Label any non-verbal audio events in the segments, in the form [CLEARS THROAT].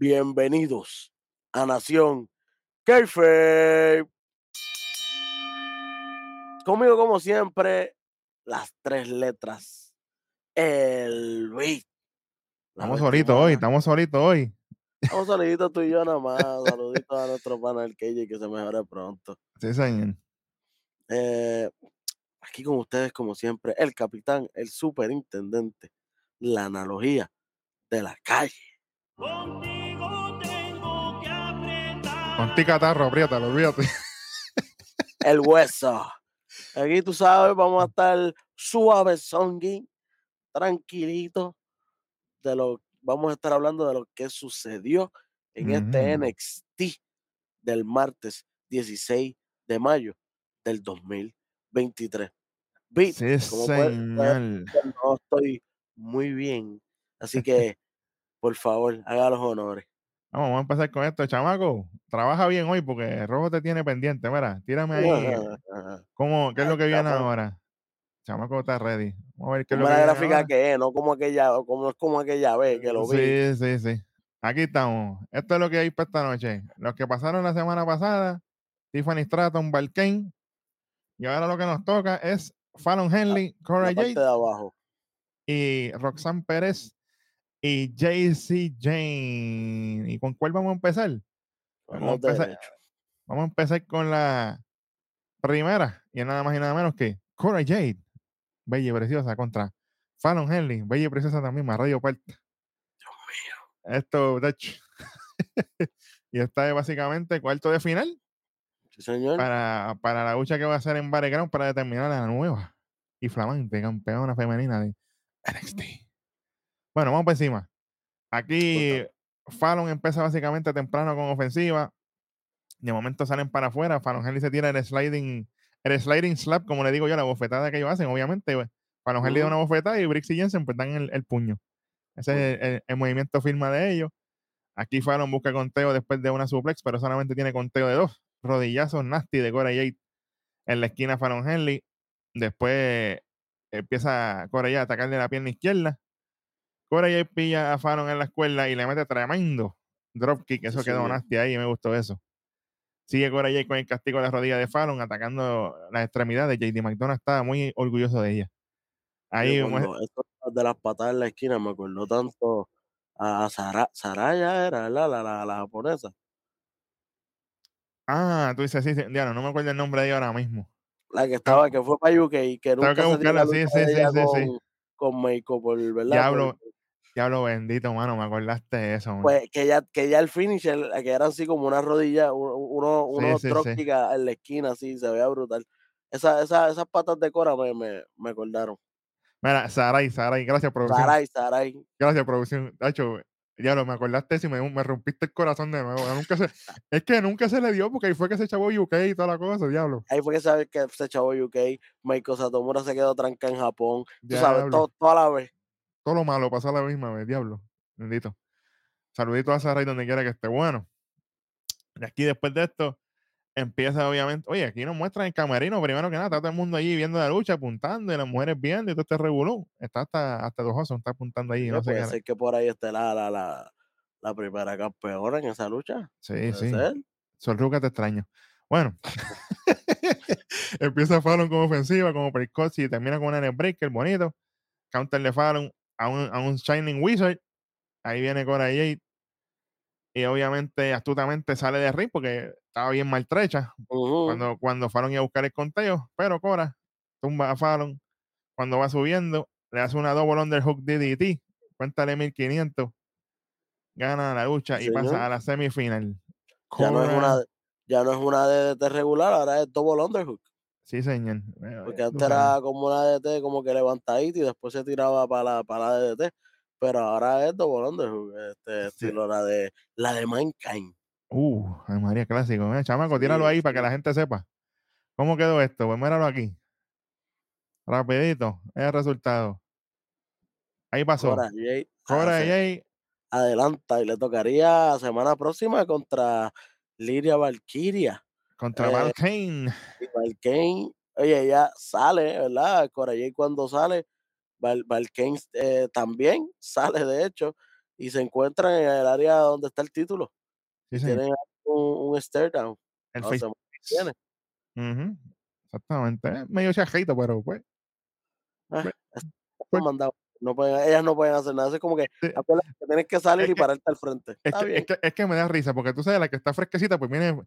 Bienvenidos a Nación Kayfabe. Conmigo, como siempre, las tres letras. El beat. Estamos solitos hoy, estamos solitos hoy. Estamos saluditos tú y yo nada más. [LAUGHS] Saluditos a nuestro pana el KJ que se mejore pronto. Sí, señor. Eh, aquí con ustedes, como siempre, el capitán, el superintendente, la analogía de la calle. Ti catarro, apriétalo, olvídate. [LAUGHS] el hueso. Aquí tú sabes, vamos a estar suave songi, tranquilito. De lo, vamos a estar hablando de lo que sucedió en este Ujú. NXT del martes 16 de mayo del 2023. Beat, Sí, como ver, señor. no estoy muy bien. Así que, por favor, haga los honores. Vamos, vamos a empezar con esto, chamaco. Trabaja bien hoy porque Rojo te tiene pendiente. Mira, tírame ahí. ¿Cómo, ¿Qué es lo que viene ahora? Chamaco está ready. Vamos a ver qué es lo que la gráfica ahora. que es, no como aquella, como como aquella vez que lo vi. Sí, sí, sí. Aquí estamos. Esto es lo que hay para esta noche. Los que pasaron la semana pasada, Tiffany Stratton, Balkane. Y ahora lo que nos toca es Fallon Henley, Cora abajo. y Roxanne Pérez y JC Jane. ¿Y con cuál vamos a empezar? Vamos a empezar, derechos. vamos a empezar con la primera. Y es nada más y nada menos que Cora Jade, bella y preciosa, contra Fallon Henley, bella y preciosa también, más radio parte. Esto, de hecho. [LAUGHS] y esta es básicamente cuarto de final Sí, señor. para, para la lucha que va a hacer en Battleground para determinar a la nueva y flamante campeona femenina de NXT. Bueno, vamos por encima. Aquí Fallon empieza básicamente temprano con ofensiva. De momento salen para afuera. Fallon Henley se tira el sliding, el sliding slap, como le digo yo, la bofetada que ellos hacen, obviamente. pues, Fallon Henley da Ujú. una bofetada y Brixie Jensen pues dan el, el puño. Ese es el, el- el movimiento firma de ellos. Aquí Fallon busca conteo después de una suplex, pero solamente tiene conteo de dos. Rodillazos nasty de Cora Jade en la esquina Fallon Henley. Después empieza Jade a atacarle la pierna izquierda. Cora Jade pilla a Fallon en la escuela y le mete tremendo dropkick. Eso Sí, quedó nasty ahí y me gustó eso. Sigue Cora Jade con el castigo de la rodilla de Fallon atacando las extremidades. JD McDonough estaba muy orgulloso de ella. Ahí esto de las patadas en la esquina me acordó tanto a Sara, Saraya era, ¿verdad? La, la, la japonesa. Ah, tú dices, sí, sí, Diana, no me acuerdo el nombre de ella ahora mismo. La que estaba, que fue para UK y que nunca que se la buscarla, sí, lucha sí, con, con Meiko, por, ¿verdad? Diablo, Por- diablo bendito, mano, me acordaste de eso. man. pues que ya, que ya el finisher, que era así como una rodilla, u- uno, Sí, en la esquina, así, se veía brutal. Esa, esa, esas patas de Cora me, me, me acordaron. Mira, Saray, Saray, gracias, producción. Sarai, Sarai. Gracias, producción. Hacho, diablo, me acordaste y me, me rompiste el corazón de nuevo. Nunca se, [LAUGHS] es que nunca se le dio porque ahí fue que se echó UK y toda la cosa, diablo. Ahí fue que sabes que se echó UK, Meiko Satomura se quedó trancada en Japón. Tú sabes, Diablo. todo, toda la vez. Todo lo malo pasó a la misma vez, diablo. Bendito. Saludito a Saray donde quiera que esté. Bueno, y aquí después de esto, empieza obviamente. Oye, aquí nos muestran el camerino, primero que nada, está todo el mundo allí viendo la lucha, apuntando, y las mujeres viendo, y todo este revolú. Está hasta, hasta dos osos, está apuntando ahí. Oye, no sé puede qué. ser que por ahí esté la, la, la, la primera campeona en esa lucha. Sí, sí. ser. Solruca te extraño. Bueno, [LAUGHS] empieza Fallon como ofensiva, como Percott y termina con un breaker bonito. Counter de Fallon a un, a un Shining Wizard. Ahí viene Cora Jade. Y obviamente, astutamente sale de ring porque estaba bien maltrecha cuando, cuando Fallon iba a buscar el conteo. Pero Cora tumba a Fallon. Cuando va subiendo, le hace una double underhook DDT. Cuéntale 1500. Gana la lucha Sí, y pasa señor. a la semifinal. Ya no es una, de- ya no es una DDT regular, ahora es double underhook. Sí, señor. Porque antes era como una DDT como que levantadita y después se tiraba para la, para la DDT. Pero ahora es double underhook, este estilo la de la de Mankind. Uh, ay María, clásico. Eh, chamaco, tíralo ahí para que la gente sepa. ¿Cómo quedó esto? Pues míralo aquí. Rapidito, es el resultado. Ahí pasó. Cora hace- Jade, adelanta y le tocaría semana próxima contra Liria Valkyria. Contra eh, Val Kane. Y Valkane, oye, ella sale, ¿verdad? Cora Jade cuando sale, Val, Valkane eh, también [LAUGHS] sale, de hecho, y se encuentran en el área donde está el título. Sí. Tienen un, un stare down. El No face se mantiene. Ujú, Exactamente. Es medio chajito, pero pues. Ah, Pues- pues- mandados. No pueden, ellas no pueden hacer nada. Es como que Sí. que tienes que salir Es y que- pararte al frente. Es, que, es que me da risa, porque tú sabes, la que está fresquecita, pues viene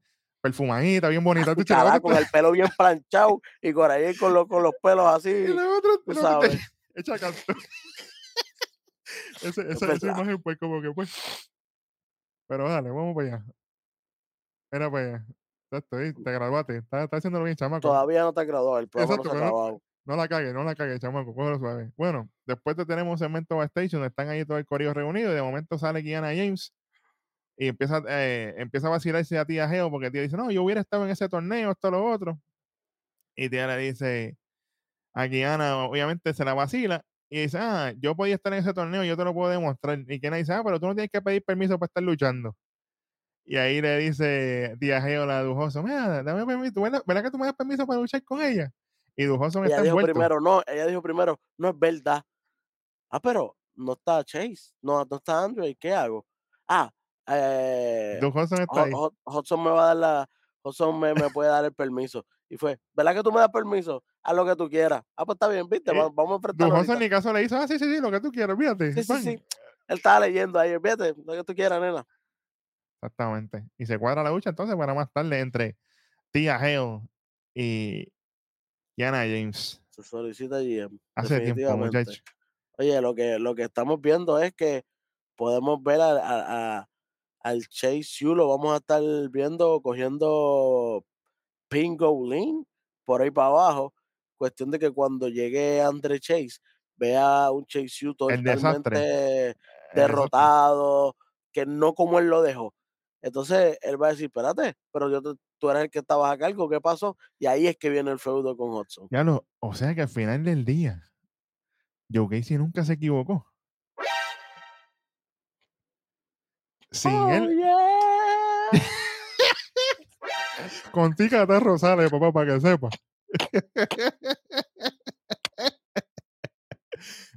perfumadita, bien bonita. [LAUGHS] tú, con el pelo bien planchado y por ahí con, los con los pelos así. Y la otra, tú sabes. echa canto. [LAUGHS] Ese- esa, esa imagen, pues, como que, pues. Pero dale, vamos para allá. Mira para allá. Exacto, ahí, te graduaste. Estás está haciéndolo bien, chamaco. Todavía no te graduado. El programa Exacto, no se ha no- la cagues, no la cagues, chamaco, cógelo suave. Bueno, después te tenemos segmento donde están ahí todo el corillo reunido y de momento sale Kiana James y empieza, eh, empieza a vacilarse a tía Geo porque tía dice, no, yo hubiera estado en ese torneo, esto, lo otro. Y tía le dice a Kiana, obviamente se la vacila y dice, ah, yo podía estar en ese torneo, yo te lo puedo demostrar. Y Kiana dice, ah, pero tú no tienes que pedir permiso para estar luchando. Y ahí le dice tía Geo, la dujoso, mira, dame permiso, ¿verdad, ¿verdad que tú me das permiso para luchar con ella? Y dujoso Ella está dijo envuelto. primero, no, ella dijo primero, no es verdad. Ah, pero no está Chase, no, no está Andre, ¿qué hago? Ah, eh, Hudson está Ho- ahí. Ho- Hudson me va a dar la, Hudson me, me puede dar el permiso. Y fue, ¿verdad que tú me das permiso? Haz lo que tú quieras. Ah, pues está bien, viste, Eh, Va- vamos a enfrentar. Duke Hudson ni caso le hizo, ah, sí, sí, sí, lo que tú quieras, fíjate. Sí, sí, sí. Él estaba leyendo ahí, fíjate, lo que tú quieras, nena. Exactamente. Y se cuadra la lucha entonces para más tarde entre Tia Geo y Kiana James. Se solicita GM. Hace tiempo, definitivamente. muchacho. Oye, lo que, lo que estamos viendo es que podemos ver a- a- a- al Chase U, lo vamos a estar viendo cogiendo Pingo Lin por ahí para abajo. Cuestión de que cuando llegue Andre Chase, vea un Chase U totalmente derrotado, que no como él lo dejó. Entonces él va a decir, espérate, pero yo te- tú eres el que estabas a cargo, ¿qué pasó? Y ahí es que viene el feudo con Hudson. Ya lo, o sea que al final del día, Joe Casey nunca se equivocó. Sin Oh, él, yeah. con Tica de Rosales, papá, para que sepa.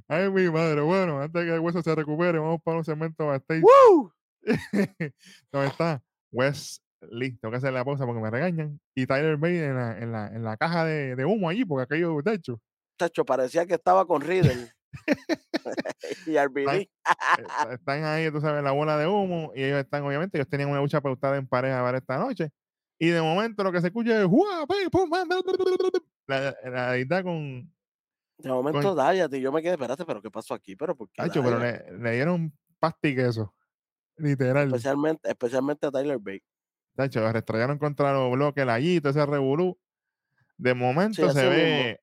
Ay, mi madre. Bueno, antes de que el hueso se recupere, vamos para un segmento backstage. ¡Woo! [LAUGHS] ¿Dónde está? Wesley. Tengo que hacer la pausa porque me regañan. Y Tyler Bate en la, en la, en la caja de, de humo allí, porque aquello, de hecho, Tacho, parecía que estaba con Riddle. [LAUGHS] y RBD. eh, están ahí, tú sabes, la bola de humo. Y ellos están, obviamente, ellos tenían una lucha pautada en pareja para esta noche. Y de momento lo que se escucha es la, la deidad con De momento, y yo me quedé, espérate, pero ¿qué pasó aquí? Pero ¿por qué pero le, le dieron pasti queso. Literal. Especialmente, especialmente a Tyler Bate. Tacho, lo restrellaron contra los bloques, allí, todo ese revolú. De momento se mismo. ve,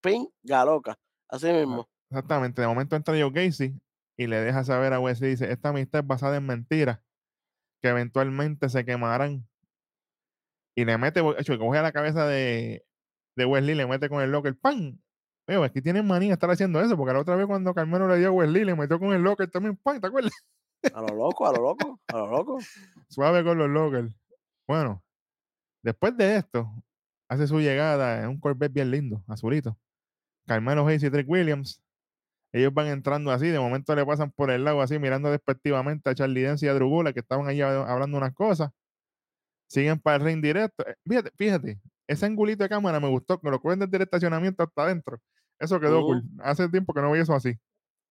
Pin, galoca. Así mismo. Exactamente, de momento entra Joe Casey y le deja saber a Wesley, dice, esta amistad es basada en mentiras que eventualmente se quemarán. Y le mete, hecho, coge a la cabeza de, de Wesley, le mete con el locker, ¡pam! Veo, aquí tienen manía estar haciendo eso, porque la otra vez cuando Carmelo le dio a Wesley, le metió con el locker también, ¡pam! ¿Te acuerdas? A lo loco, a lo loco, a lo loco. [LAUGHS] Suave con los lockers. Bueno, después de esto, hace su llegada en un Corvette bien lindo, azulito. Carmelo Hayes y Trick Williams. Ellos van entrando así, de momento le pasan por el lado así, mirando despectivamente a Charlie Dance y a Drugula, que estaban hab- hablando unas cosas. Siguen para el ring directo. Eh, Fíjate, fíjate, ese angulito de cámara me gustó, que lo cogen desde el estacionamiento hasta adentro. Eso quedó cool. Hace tiempo que no veía eso así.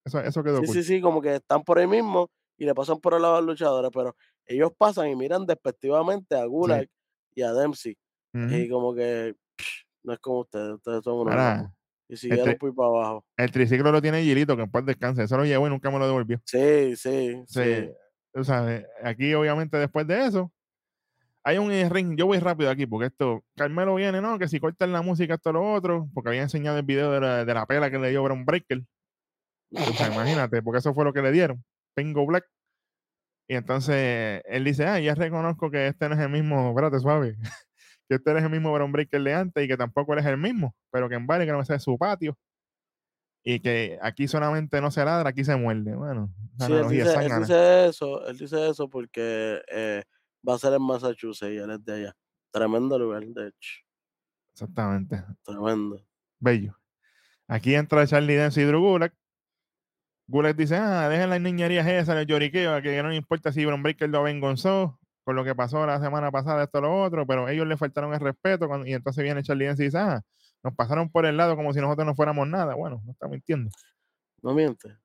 Eso, eso quedó Sí, cool. sí, sí, como que están por ahí mismo y le pasan por el lado a los luchadores, pero ellos pasan y miran despectivamente a Gulag y a Dempsey. Y como que no es como ustedes, ustedes son unos. Y siguieron por para abajo. el triciclo lo tiene Gilito, que en paz descanse. Eso lo llevó y nunca me lo devolvió. Sí, sí, Sí, sí. tú sabes, aquí obviamente después de eso, hay un eh, ring, yo voy rápido aquí, porque esto, Carmelo viene, ¿no? Que si cortan la música, esto, lo otro, porque había enseñado el video de la, de la pela que le dio Brown Breaker. O sea, imagínate, porque eso fue lo que le dieron, Pingo Black. Y entonces él dice, ah, ya reconozco que este no es el mismo, espérate, suave, [LAUGHS] que este no es el mismo Brown Breaker de antes y que tampoco eres el mismo, pero que en vale que no sea de su patio. Y que aquí solamente no se ladra, aquí se muerde. Bueno, Sí, él dice, él zángana. dice eso, él dice eso porque eh, va a ser en Massachusetts y él es de allá. Tremendo lugar, de hecho. Exactamente. Tremendo. Bello. Aquí entra Charlie Dance y Drew Gulak. Gullet dice, ah, dejen las niñerías esas, el lloriqueo, que no importa si Bron Breaker lo avergonzó con lo que pasó la semana pasada, esto lo otro, pero ellos le faltaron el respeto cuando- y entonces viene Charlie y dice, ah, nos pasaron por el lado como si nosotros no fuéramos nada. Bueno, no está mintiendo. No miente.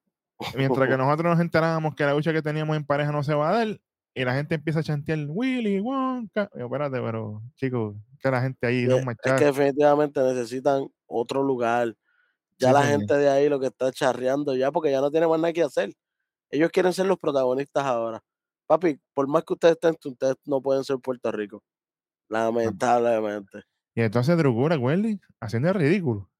Mientras que [LAUGHS] nosotros nos enterábamos que la lucha que teníamos en pareja no se va a dar, y la gente empieza a chantear Willy Wonka. Y yo, espérate, pero chicos, que la gente ahí no es marchar. que definitivamente necesitan otro lugar. Ya Sí, la gente de ahí lo que está charreando ya porque ya no tiene más nada que hacer. Ellos quieren ser los protagonistas ahora. Papi, por más que ustedes estén, ustedes no pueden ser Puerto Rico. Lamentablemente. Y entonces Drugura, Welly, haciendo el ridículo.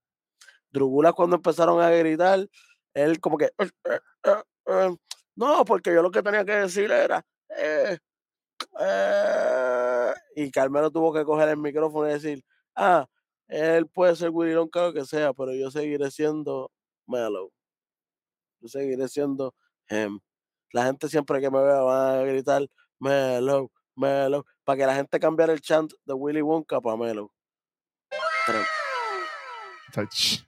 Drugula cuando empezaron a gritar, él como que, "Eh, eh, eh, eh". no, porque yo lo que tenía que decir era, eh, eh", y Carmelo tuvo que coger el micrófono y decir, ah, él puede ser Willy Lonka lo que sea, pero yo seguiré siendo Mellow. Yo seguiré siendo him. La gente siempre que me vea va a gritar Mellow, Mellow, para que la gente cambiara el chant de Willy Wonka para Mellow. Tre- O sea, ch,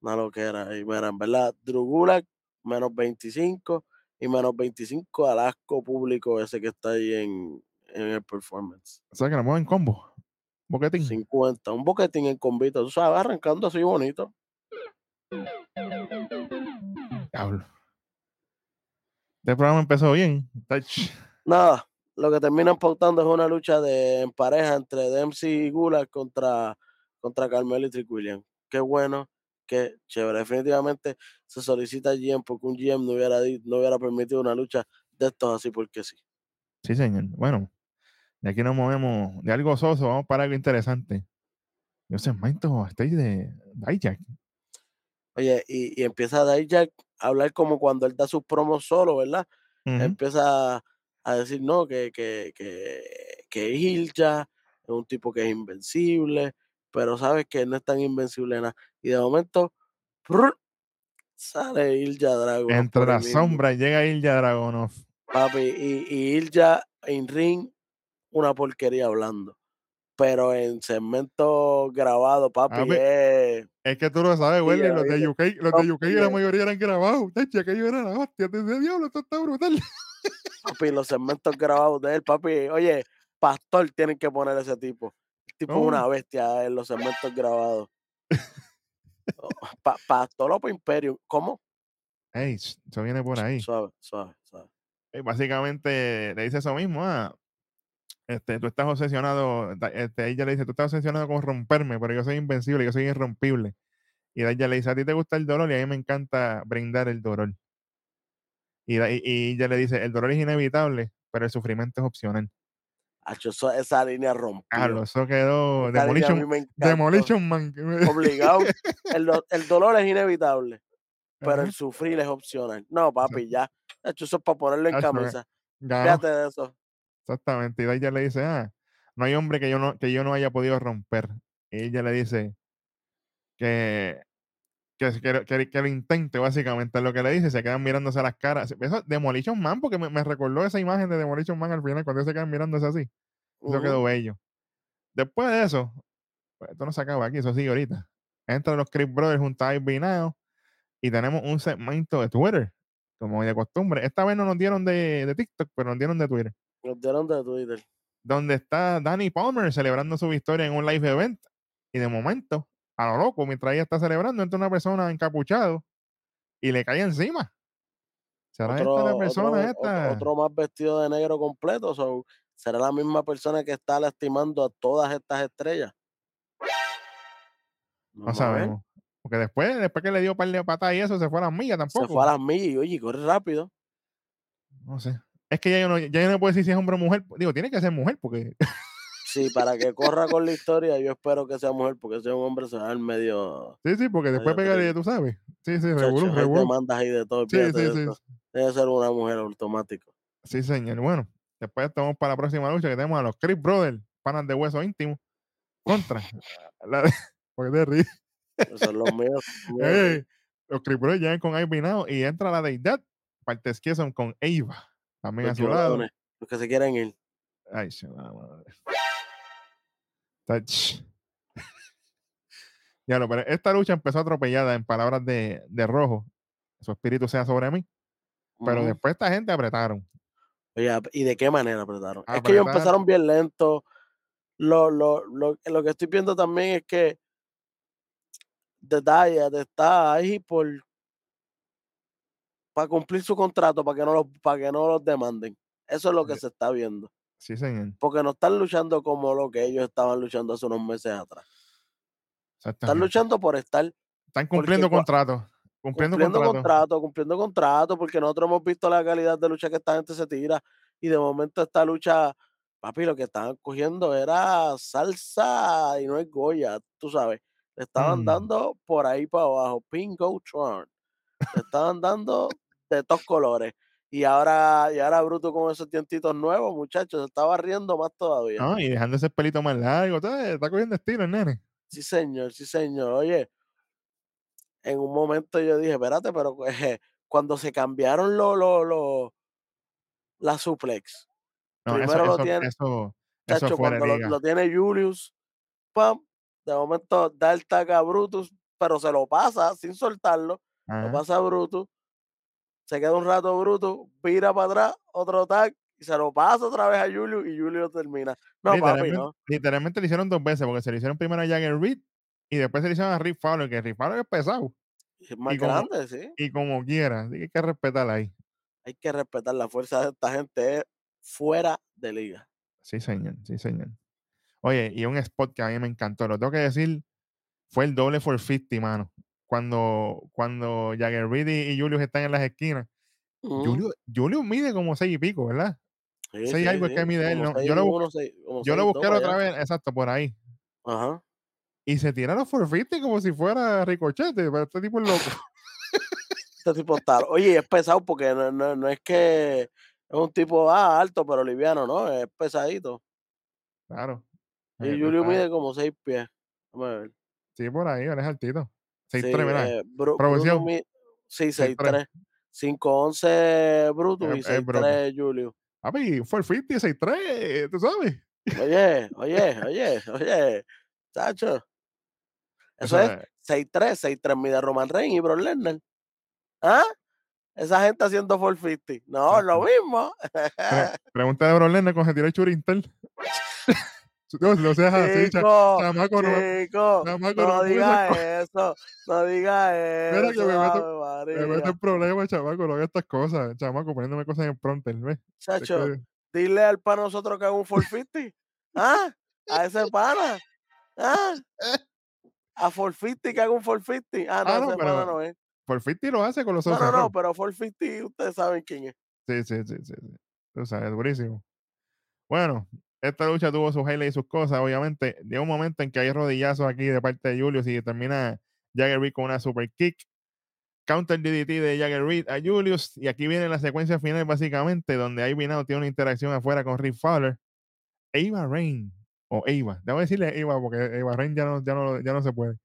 una loquera. Y mira, en verdad, Drugulak, menos 25 y menos 25 al asco público ese que está ahí en, en el performance. o sea, que nos mueven combo. Boquetín. 50, un boquetín en convito, tú sabes, arrancando así bonito. Diablo. Este programa empezó bien. Nada, lo que terminan pautando es una lucha de en pareja entre Dempsey y Gulak contra, contra Carmelo y Trick William. Qué bueno, qué chévere. Definitivamente se solicita GM porque un GM no hubiera, no hubiera permitido una lucha de estos así porque sí. Sí, señor. Bueno, de aquí nos movemos de algo soso, vamos para algo interesante. Yo sé, Maito, stage de Dijak. Oye, y, y empieza Dijak hablar como cuando él da sus promos solo, ¿verdad? Ujú. Empieza a decir, no, que, que, que, que Ilja es un tipo que es invencible, pero sabes que no es tan invencible nada. Y de momento, sale Ilja Dragunov. Entre mismo, sombras llega Ilja Dragonov. Papi, y, y Ilja en ring, una porquería hablando. Pero en segmento grabado, papi, Papi, es- Es que tú lo sabes, güey. Los de UK, los de UK la mayoría eran grabados. Tacho, aquello era la hostia. Te decía, diablo, esto está brutal. papi, los segmentos grabados de él, papi. Oye, Pastor tienen que poner ese tipo. El tipo una bestia en los segmentos grabados. Oh, Pa- Pastor Lopo Imperium. ¿Cómo? Ey, eso viene por ahí. Suave, suave, suave. Básicamente le dice eso mismo. Ah, este, tú estás obsesionado. Este, ella le dice, tú estás obsesionado con romperme, pero yo soy invencible, yo soy irrompible. Y ella le dice, a ti te gusta el dolor y a mí me encanta brindar el dolor. Y, y- y ella le dice, el dolor es inevitable, pero el sufrimiento es opcional. Acho, eso- esa línea rompió. Carlos, eso quedó Demolition. Demolition Man. [LAUGHS] Obligado. El, el dolor es inevitable, pero Ajá, el sufrir es opcional. No, papi, ya. Acho, eso es para ponerlo en Acho, camisa. Fíjate de eso. Exactamente. Y ella le dice, ah, no hay hombre que yo no, que yo no haya podido romper. Y ella le dice que, que, que, que- lo intente, básicamente, es lo que le dice. Se quedan mirándose a las caras. Eso, Demolition Man, porque me, me recordó esa imagen de Demolition Man al final, cuando ellos se quedan mirándose así. Eso quedó bello. Después de eso, pues, esto no se acaba aquí, eso sigue ahorita. Entran los Chris Brothers junto a Ivy Now y tenemos un segmento de Twitter, como de costumbre. Esta vez no nos dieron de, de TikTok, pero nos dieron de Twitter Dieron de Twitter. donde está Danny Palmer celebrando su victoria en un live event. Y de momento, a lo loco, mientras ella está celebrando, entra una persona encapuchado y le cae encima. ¿Será Otro, esta la persona otro- esta? otro más vestido de negro completo. so, ¿Será la misma persona que está lastimando a todas estas estrellas? No sabemos. Porque después, después que le dio un par de patas y eso, se fue a las millas Se tampoco. fue a las millas y oye, corre rápido. No sé. Es que ya yo no, ya yo no puedo decir si es hombre o mujer. Digo, tiene que ser mujer porque [LAUGHS] Sí, para que corra con la historia, yo espero que sea mujer, porque si es un hombre se va al medio. Sí, sí, porque después triste. tú sabes. Sí, sí, revolú, revolú. ahí de todo. Sí, sí, sí. Debe ser una mujer automático. Sí, señor. Bueno, después estamos para la próxima lucha que tenemos a los Chris Brothers, panas de hueso íntimo, contra [LAUGHS] la de, [LAUGHS] porque te ríes. Son los míos. los Chris Brothers llegan con Ivy Now y entra la deidad, partes que son con Eva, también los a su lado. los que se quieren ir. Ay, se va, madre. Tach. Ya lo, pero esta lucha empezó atropellada en palabras de, de Rojo. su espíritu sea sobre mí. Pero después esta gente apretaron. Oye, ¿y de qué manera apretaron? Es que ellos empezaron bien lento. Lo, lo, lo, lo que estoy viendo también es que Diet está ahí por para cumplir su contrato, para que no los, para que no los demanden. Eso es lo que Sí. se está viendo. Sí, señor. Porque no están luchando como lo que ellos estaban luchando hace unos meses atrás. Están luchando por estar Están cumpliendo contratos. Cumpliendo, cumpliendo contratos. contrato, cumpliendo contrato, porque nosotros hemos visto la calidad de lucha que esta gente se tira y de momento esta lucha, papi, lo que estaban cogiendo era salsa y no es Goya, tú sabes. Le estaban Mm. dando por ahí para abajo, Pingo Tron. Estaban dando de todos colores. Y ahora, y ahora Bruto con esos dientitos nuevos, muchachos, se estaba riendo más todavía. No, y dejando ese pelito más largo. Está cogiendo estilo el nene. Sí, señor, sí, señor. Oye, en un momento yo dije, espérate, pero eh, cuando se cambiaron los lo, lo- la suplex, No, eso, primero lo eso, tiene, eso, chacho, cuando lo tiene Julius, pam, de momento da el tag a Brutus, pero se lo pasa sin soltarlo, lo pasa a Brutus, se queda un rato Brutus, vira para atrás, otro tag, y se lo pasa otra vez a Julius y Julius termina. No, papi, literalmente, no. literalmente le hicieron dos veces, porque se le hicieron primero a Jagger Reed y después se le hicieron a Rick Fowler, que Rick Fowler es pesado. Es más y como- grande, sí. Y como quiera, hay que respetarla ahí. Hay que respetar la fuerza de esta gente fuera de liga. Sí, señor, sí, señor. Oye, y un spot que a mí me encantó, lo tengo que decir, fue el doble for 50, mano. Cuando, cuando Jagger Reed y, Julius están en las esquinas. Ujú. Julius, Julius mide como seis y pico, ¿verdad? Sí, seis algo es que mide él, ¿no? Yo lo uno, seis- Yo lo busqué otra vez, exacto, por ahí. Ajá. Y se tira los for 50 como si fuera Ricochete, pero este tipo es loco. [LAUGHS] Este tipo está. Oye, es pesado porque no, no, no es que es un tipo ah, alto, pero liviano, ¿no? Es pesadito. Claro. Y Eh, Julio mide como seis pies. Ver. Sí, por ahí, él es altito. 6'3, Sí, ¿verdad? eh, Bru- Bruno Producción. mi- sí, 6'3. 6'3. 5'11 Brutus y eh, Brutus. 6'3 Julio. Papi, 450, 6'3, tú sabes. Oye, oye, oye, oye, chacho. Eso Eso es es- 6'3, 6'3 mide Roman Reigns y Brock Lesnar. ¿Ah? Esa gente haciendo 450. No, lo mismo. Pre- [LAUGHS] pregunta de Bro Lennon con el churintel. No, lo seas así, Chico, chamaco, no chico, chamaco, no no digas eso, no digas eso. que me meto- me meto en problemas, chamaco, no hagas estas cosas. Chamaco, poniéndome cosas en pronto, ¿ves? Es Chacho, que- dile al pana nosotros que haga un 450. ¿Ah? A ese pana. ¿Ah? A 450 que haga un 450. Ah, no, Ah, no, ese pero- pana no es. Por 50 lo hace con los No, ojos no, no, cerrados. pero 450 ustedes saben quién es. Sí, sí, sí, sí, sí. Tú sabes, durísimo. Bueno, esta lucha tuvo sus highlights y sus cosas, obviamente. Llega un momento en que hay rodillazos aquí de parte de Julius y termina Jagger Reed con una super kick. Counter DDT de Jagger Reed a Julius. Y aquí viene la secuencia final, básicamente, donde ahí Vinado tiene una interacción afuera con Rick Fowler. Eva Rain, o Eva, debo decirle Eva porque Eva Rain ya no, ya no, ya no se puede.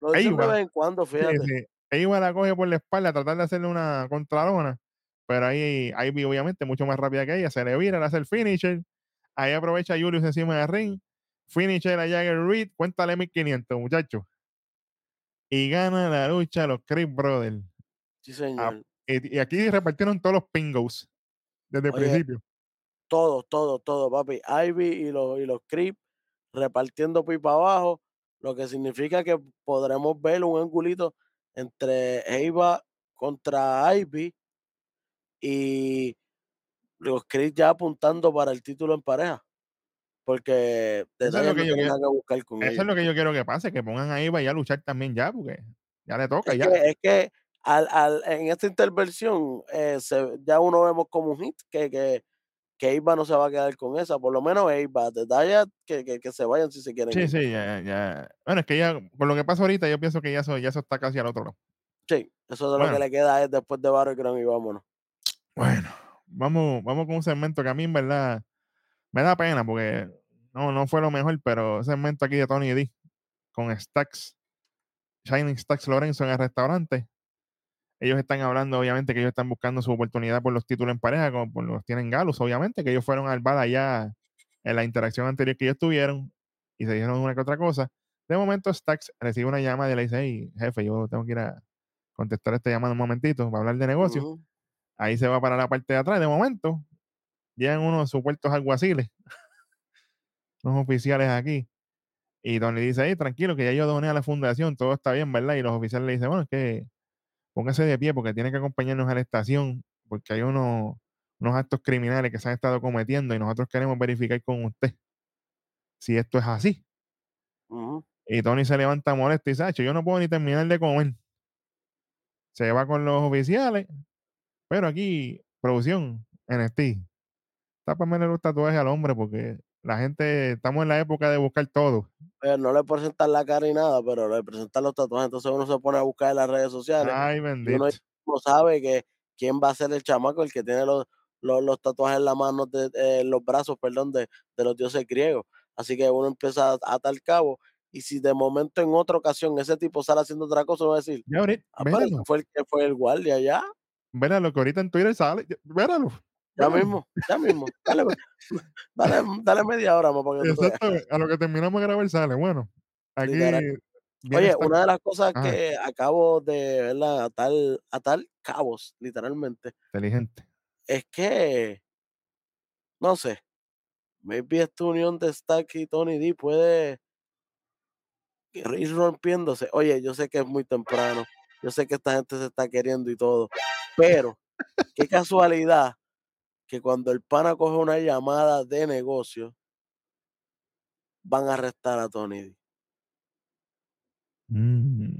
Lo de vez en cuando, fíjate. sí. Eva la coge por la espalda a tratar de hacerle una contralona, pero ahí Ivy obviamente mucho más rápida que ella, se le vira, le hace el finisher, ahí aprovecha Julius encima del ring, finisher a Jagger Reed, cuéntale 1500 muchachos, y gana la lucha los Creed Brothers. Sí, señor. Y, y aquí repartieron todos los pingos desde el principio. Todo, todo, todo, papi. Ivy y los, y los Creep repartiendo pipa abajo, lo que significa que podremos ver un angulito entre Eva contra Ivy y los Creep ya apuntando para el título en pareja. Porque Eso es lo que yo quiero- que buscar con Eso ellos. es lo que yo quiero que pase, que pongan a Eva ya a luchar también ya, porque ya le toca Es ya. que, es que al, al- en esta intervención eh, se- ya uno vemos como un hit que, que, que Eva no se va a quedar con esa, por lo menos Eva, detalles que, que, que se vayan si se quieren Sí, ir. sí, ya, ya. Bueno, es que ya, con lo que pasa ahorita, yo pienso que ya eso, ya eso está casi al otro lado. Sí, eso de lo Bueno. que le queda es después de Battleground y vámonos. Bueno, vamos, vamos con un segmento que a mí en verdad me da pena porque no, no fue lo mejor, pero ese segmento aquí de Tony D con Stacks, Shining Stacks Lorenzo en el restaurante. Ellos están hablando, obviamente, que ellos están buscando su oportunidad por los títulos en pareja, como por los tienen Galus, obviamente, que ellos fueron al bar allá en la interacción anterior que ellos tuvieron y se dijeron una que otra cosa. De momento, Stacks recibe una llamada y le dice, hey, jefe, yo tengo que ir a, contestar esta llamada un momentito para hablar de negocio. Ahí se va para la parte de atrás. De momento, llegan unos supuestos alguaciles, [LAUGHS] unos oficiales aquí. Y Tony dice, ahí, tranquilo, que ya yo doné a la fundación, todo está bien, ¿verdad? Y los oficiales le dicen, bueno, es que póngase de pie porque tiene que acompañarnos a la estación, porque hay unos, unos actos criminales que se han estado cometiendo y nosotros queremos verificar con usted si esto es así. Y Tony se levanta molesto y dice, "Acho, yo no puedo ni terminar de comer. Se va con los oficiales, pero aquí, producción, NST, tápame los tatuajes al hombre porque la gente, estamos en la época de buscar todo. Eh, no le presentan la cara y nada, pero le presentan los tatuajes. Entonces uno se pone a buscar en las redes sociales Ay, y uno bendito. no sabe que quién va a ser el chamaco, el que tiene los, los, los tatuajes en la mano, de, eh, los brazos, perdón, de, de los dioses griegos. Así que uno empieza a atar cabo. Y si de momento en otra ocasión ese tipo sale haciendo otra cosa, uno va a decir, Ya ahorita, ah, fue el que fue el guardia ya, véralo, que ahorita en Twitter sale, véralo. ya mismo, ya mismo. [LAUGHS] Dale, dale, dale media hora más para que. Exacto, a lo que terminamos de grabar sale. Bueno, aquí Oye, esta- una de las cosas Ajá. que acabo de ¿verdad? atar, atar cabos, literalmente, inteligente. es que, no sé, maybe esta unión de Stack y Tony D puede ir rompiéndose. Oye, yo sé que es muy temprano, yo sé que esta gente se está queriendo y todo, pero qué casualidad que cuando el pana coge una llamada de negocio, van a arrestar a Tony. Mm,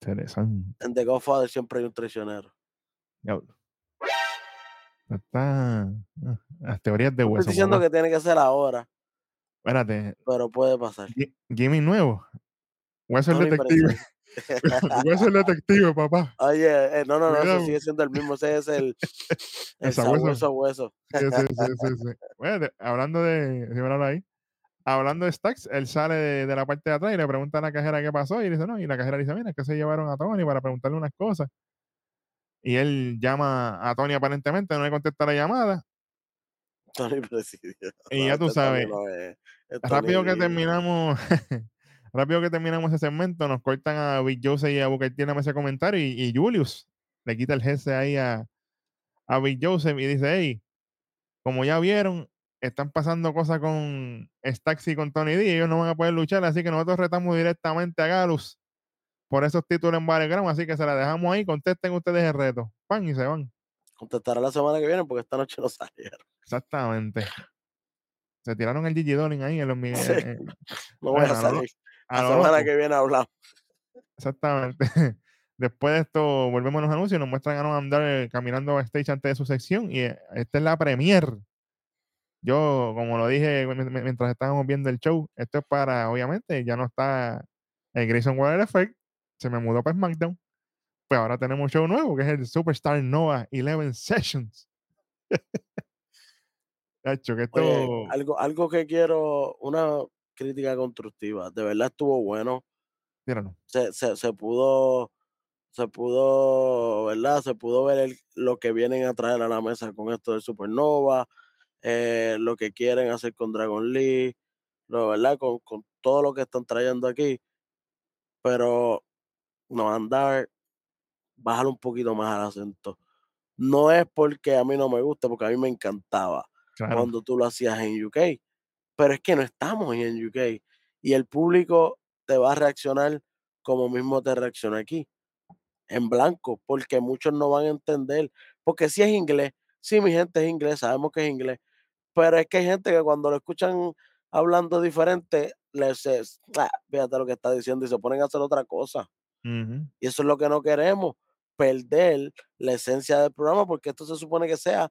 interesante. En The Godfather siempre hay un traicionero. Diablo. Está. ah, Las teorías de hueso. estoy diciendo que tiene que ser ahora, Espérate, pero puede pasar. Gi- Jimmy nuevo. Hueso el detective. [LAUGHS] Prince. Hueso el detective, papá. Oye, eh, no, no, no, ese sigue siendo el mismo, ese es el, [LAUGHS] el sabueso. hueso. Sí, sí, sí, sí, sí. Bueno, hablando de. ahí. Hablando de Stacks, él sale de, de la parte de atrás y le pregunta a la cajera qué pasó. Y dice, no. Y la cajera dice, mira, es que se llevaron a Tony para preguntarle unas cosas. Y él llama a Tony aparentemente, no le contesta la llamada. Tony Presidio. Y ya tú este sabes, no es- es rápido Tony que terminamos [LAUGHS] rápido que terminamos ese segmento nos cortan a Big Jose y a Booker T ese comentario y, y Julius le quita el jefe ahí a, a Big Joseph y dice hey como ya vieron están pasando cosas con Stax y con Tony D ellos no van a poder luchar así que nosotros retamos directamente a Galus por esos títulos en Battleground así que se la dejamos ahí contesten ustedes el reto pan y se van Contestará la semana que viene porque esta noche no salieron. exactamente se tiraron el Gigi Dolin ahí en los [LAUGHS] Sí. eh, eh, No voy Bueno, a salir. La semana que viene hablamos. Exactamente. [LAUGHS] Después de esto, volvemos a los anuncios. Nos muestran a Noam Dar eh, caminando backstage antes de su sección. Y eh, esta es la premier. Yo, como lo dije mi- mi- mientras estábamos viendo el show, esto es para, obviamente, ya no está el Grayson Waller Effect. Se me mudó para SmackDown. Pues ahora tenemos un show nuevo, que es el Superstar Nova 11 Sessions. [LAUGHS] Hacho, que esto. Oye, algo, algo que quiero, una crítica constructiva. De verdad estuvo bueno. Tíralo. Se, se, se pudo, se pudo, ¿verdad? Se pudo ver el- lo que vienen a traer a la mesa con esto del Supernova, eh, lo que quieren hacer con Dragon Lee, lo, ¿verdad? Con, con todo lo que están trayendo aquí. Pero no andar, bajar un poquito más al acento. No es porque a mí no me gusta, porque a mí me encantaba Claro. cuando tú lo hacías en UK. Pero es que no estamos en UK. Y el público te va a reaccionar como mismo te reacciona aquí, en blanco, porque muchos no van a entender. Porque si es inglés, sí, mi gente es inglés, sabemos que es inglés. Pero es que hay gente que cuando lo escuchan hablando diferente, les es, "Ah, fíjate lo que está diciendo y se ponen a hacer otra cosa. Y eso es lo que no queremos, perder la esencia del programa, porque esto se supone que sea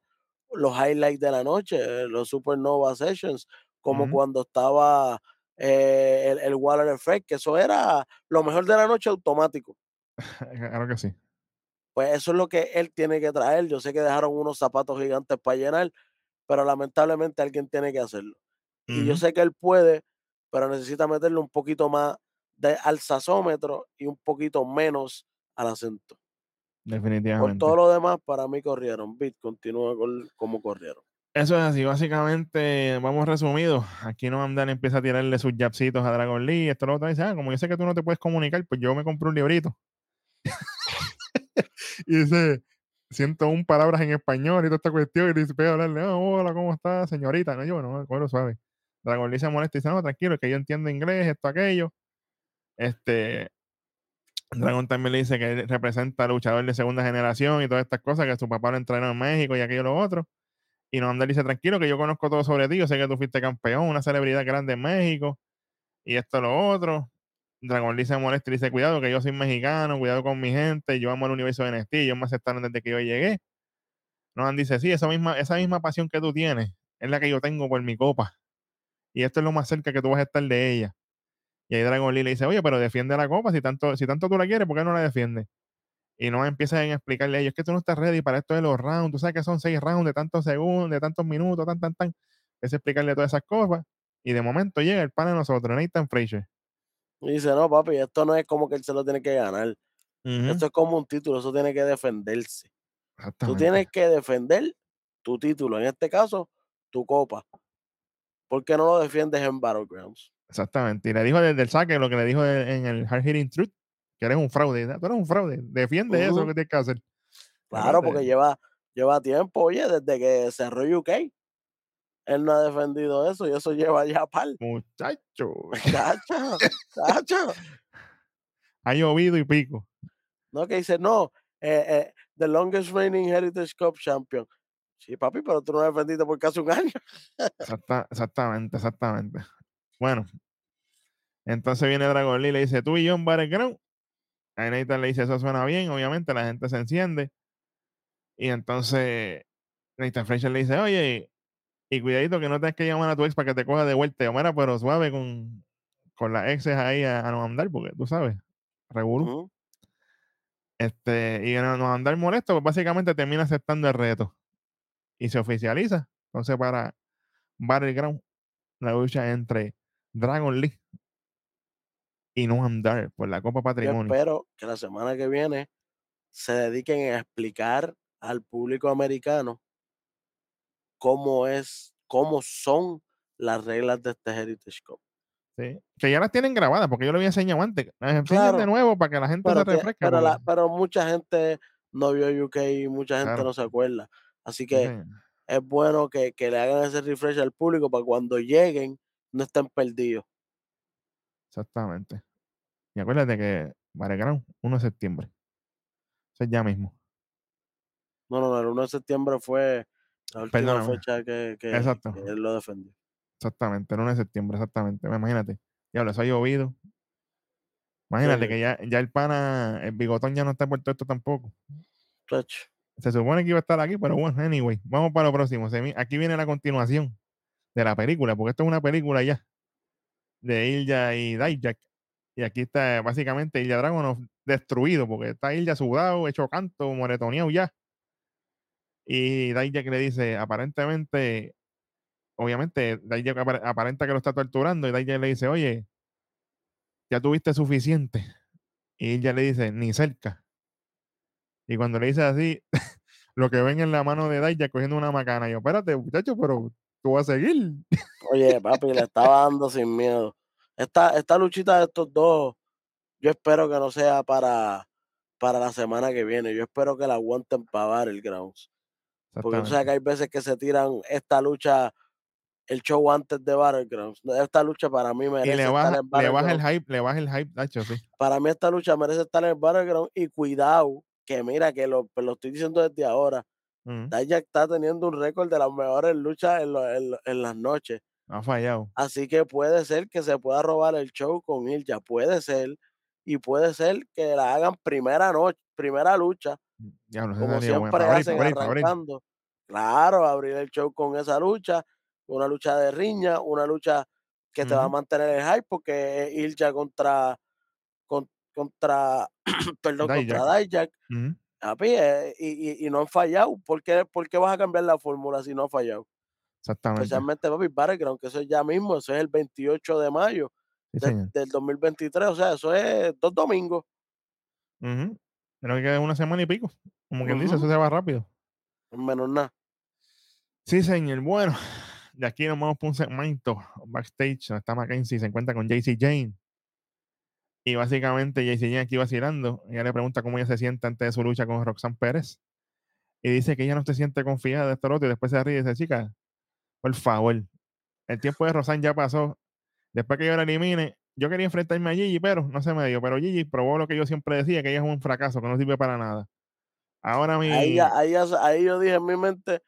los highlights de la noche, eh, los Supernova Sessions, como cuando estaba eh, el, el Waller Effect, que eso era lo mejor de la noche automático. [LAUGHS] Claro que sí. Pues eso es lo que él tiene que traer. Yo sé que dejaron unos zapatos gigantes para llenar, pero lamentablemente alguien tiene que hacerlo. Y yo sé que él puede, pero necesita meterle un poquito más de al sazómetro y un poquito menos al acento. Por Definitivamente. todo lo demás, para mí corrieron. Bit continúa con cómo corrieron. Eso es así, básicamente, vamos resumidos. Aquí no andan empieza a tirarle sus jabcitos a Dragon Lee, esto lo otro, dice, ah, como yo sé que tú no te puedes comunicar, pues yo me compré un librito. [LAUGHS] y dice, siento un palabras en español y toda esta cuestión, y dice, pega a hablarle, "Ah, hola, ¿cómo está, señorita? No, yo, no, bueno, suave. Dragon Lee se molesta y dice, no, tranquilo, que yo entiendo inglés, esto, aquello. Este, Dragon también le dice que él representa al luchador de segunda generación y todas estas cosas, que su papá lo entrenó en México y aquello lo otro. Y Noam dice, tranquilo, que yo conozco todo sobre ti, yo sé que tú fuiste campeón, una celebridad grande en México, y esto, lo otro. Dragon Lee se molesta y dice, cuidado, que yo soy mexicano, cuidado con mi gente, yo amo el universo de NXT, ellos me aceptaron desde que yo llegué. Noam dice, sí, esa misma, esa misma pasión que tú tienes es la que yo tengo por mi copa. Y esto es lo más cerca que tú vas a estar de ella. Y ahí Dragon Lee le dice, oye, pero defiende la copa, si tanto, si tanto tú la quieres, ¿por qué no la defiendes? Y no empieza a explicarle a ellos, que tú no estás ready para esto de los rounds, tú sabes que son seis rounds de tantos segundos, de tantos minutos, tan, tan, tan. Empieza a explicarle todas esas cosas. Y de momento llega el pan de nosotros, Nathan Frazier. Y dice, no, papi, esto no es como que él se lo tiene que ganar. Esto es como un título, eso tiene que defenderse. Tú tienes que defender tu título, en este caso, tu copa. ¿Por qué no lo defiendes en Battlegrounds? Exactamente. Y le dijo desde el saque lo que le dijo en el Hard Hitting Truth, que eres un fraude. Tú eres un fraude. Defiende eso que tienes que hacer. Claro, porque lleva, lleva tiempo, oye, desde que cerró UK. Él no ha defendido eso y eso lleva ya par. Muchacho. Cacha, [LAUGHS] cacha. Ha llovido y pico. No, que dice, no, eh, eh, the longest reigning Heritage Cup champion. Sí, papi, pero tú no defendiste por casi un año. [LAUGHS] Exacta- exactamente, exactamente. Bueno, entonces viene Dragon Lee y le dice, tú y yo en Battleground. A Nathan le dice, eso suena bien, obviamente la gente se enciende. Y entonces Nathan Fraser le dice, oye, y cuidadito que no tengas que llamar a tu ex para que te coja de vuelta. Yo, mira, pero suave con, con las exes ahí a, a no andar, porque tú sabes, revolú. Ujú. Este, y no, no andar molesto, pues básicamente termina aceptando el reto. Y se oficializa. Entonces, para Battleground, la lucha entre Dragon Lee y Noam Dar por la Copa Yo Patrimonio. espero que la semana que viene se dediquen a explicar al público americano cómo es, cómo son las reglas de este Heritage Cup. Sí, Que ya las tienen grabadas, porque yo lo había enseñado antes. Las enseñan de Claro, nuevo para que la gente Pero, se refresque. pero, la- porque- pero mucha gente no vio UK y mucha gente Claro. no se acuerda. Así Sí, que es bueno que, que le hagan ese refresh al público para cuando lleguen no estén perdidos. Exactamente. Y acuérdate que Battleground, 1 de septiembre. Eso es ya mismo. No, no, no, el 1 de septiembre fue la última Perdóname. fecha que, que- Exacto. que él lo defendió. Exactamente, el 1 de septiembre, exactamente. Imagínate. Diablo, eso ha llovido. Imagínate Sí. que ya, ya el pana, el bigotón ya no está por todo esto tampoco. Chacho. Se supone que iba a estar aquí, pero bueno, anyway, vamos para lo próximo. Aquí viene la continuación de la película, porque esto es una película ya de Ilya y Dijak. Y aquí está básicamente Ilya Dragunov destruido, porque está Ilya sudado, hecho canto, moretoneado ya. Y Dijak le dice, aparentemente, obviamente, Dijak apar- aparenta que lo está torturando, y Dijak le dice, oye, ya tuviste suficiente. Y Ilya le dice, ni cerca. Y cuando le dice así, [LAUGHS] lo que ven en la mano de Dijak cogiendo una macana, yo, espérate, muchacho, pero tú vas a seguir. Oye, papi, le estaba dando sin miedo. Esta, esta luchita de estos dos, yo espero que no sea para, para la semana que viene. Yo espero que la aguanten para Battlegrounds. Porque tú sabes que hay veces que se tiran esta lucha, el show antes de Battlegrounds. Esta lucha para mí Y merece estar en le baja el hype, le baja el hype, Nacho, sí. Para mí esta lucha merece estar en Battleground. Y cuidado, que mira, que lo, lo estoy diciendo desde ahora. Dijak está teniendo un récord de las mejores luchas en, lo- en lo- en las noches. Ha fallado. Así que puede ser que se pueda robar el show con Ilja, puede ser. Y puede ser que la hagan primera noche, primera lucha, Diablo, esa como sería buena. siempre abrir, hacen abrir, para abrir. arrancando. Claro, abrir el show con esa lucha, una lucha de riña, una lucha que te va a mantener el hype, porque es Ilja contra, con- contra, [CLEARS THROAT] perdón, contra Dijak. Ujú. Papi, eh, y, y- y no han fallado. ¿Por qué, por qué vas a cambiar la fórmula si no han fallado? Exactamente. Especialmente, papi, Battleground, que eso es ya mismo, eso es el 28 de mayo Sí, de- del 2023, o sea, eso es dos domingos. Ujú. Creo que una semana y pico. Como quien dice, eso se va rápido. Menos nada. Sí, señor. Bueno, de aquí nos vamos por un segmento backstage. Está Mackenzie, se encuentra con JC Jane. Y básicamente Jane aquí vacilando. Ella le pregunta cómo ella se siente antes de su lucha con Roxanne Pérez. Y dice que ella no se siente confiada de esto otro. Y después se ríe y dice, chica, por favor, el tiempo de Roxanne ya pasó. Después que yo la elimine, yo quería enfrentarme a Gigi, pero no se me dio. Pero Gigi probó lo que yo siempre decía, que ella es un fracaso, que no sirve para nada. Ahora mi... Ahí, ahí, yo dije en mi mente,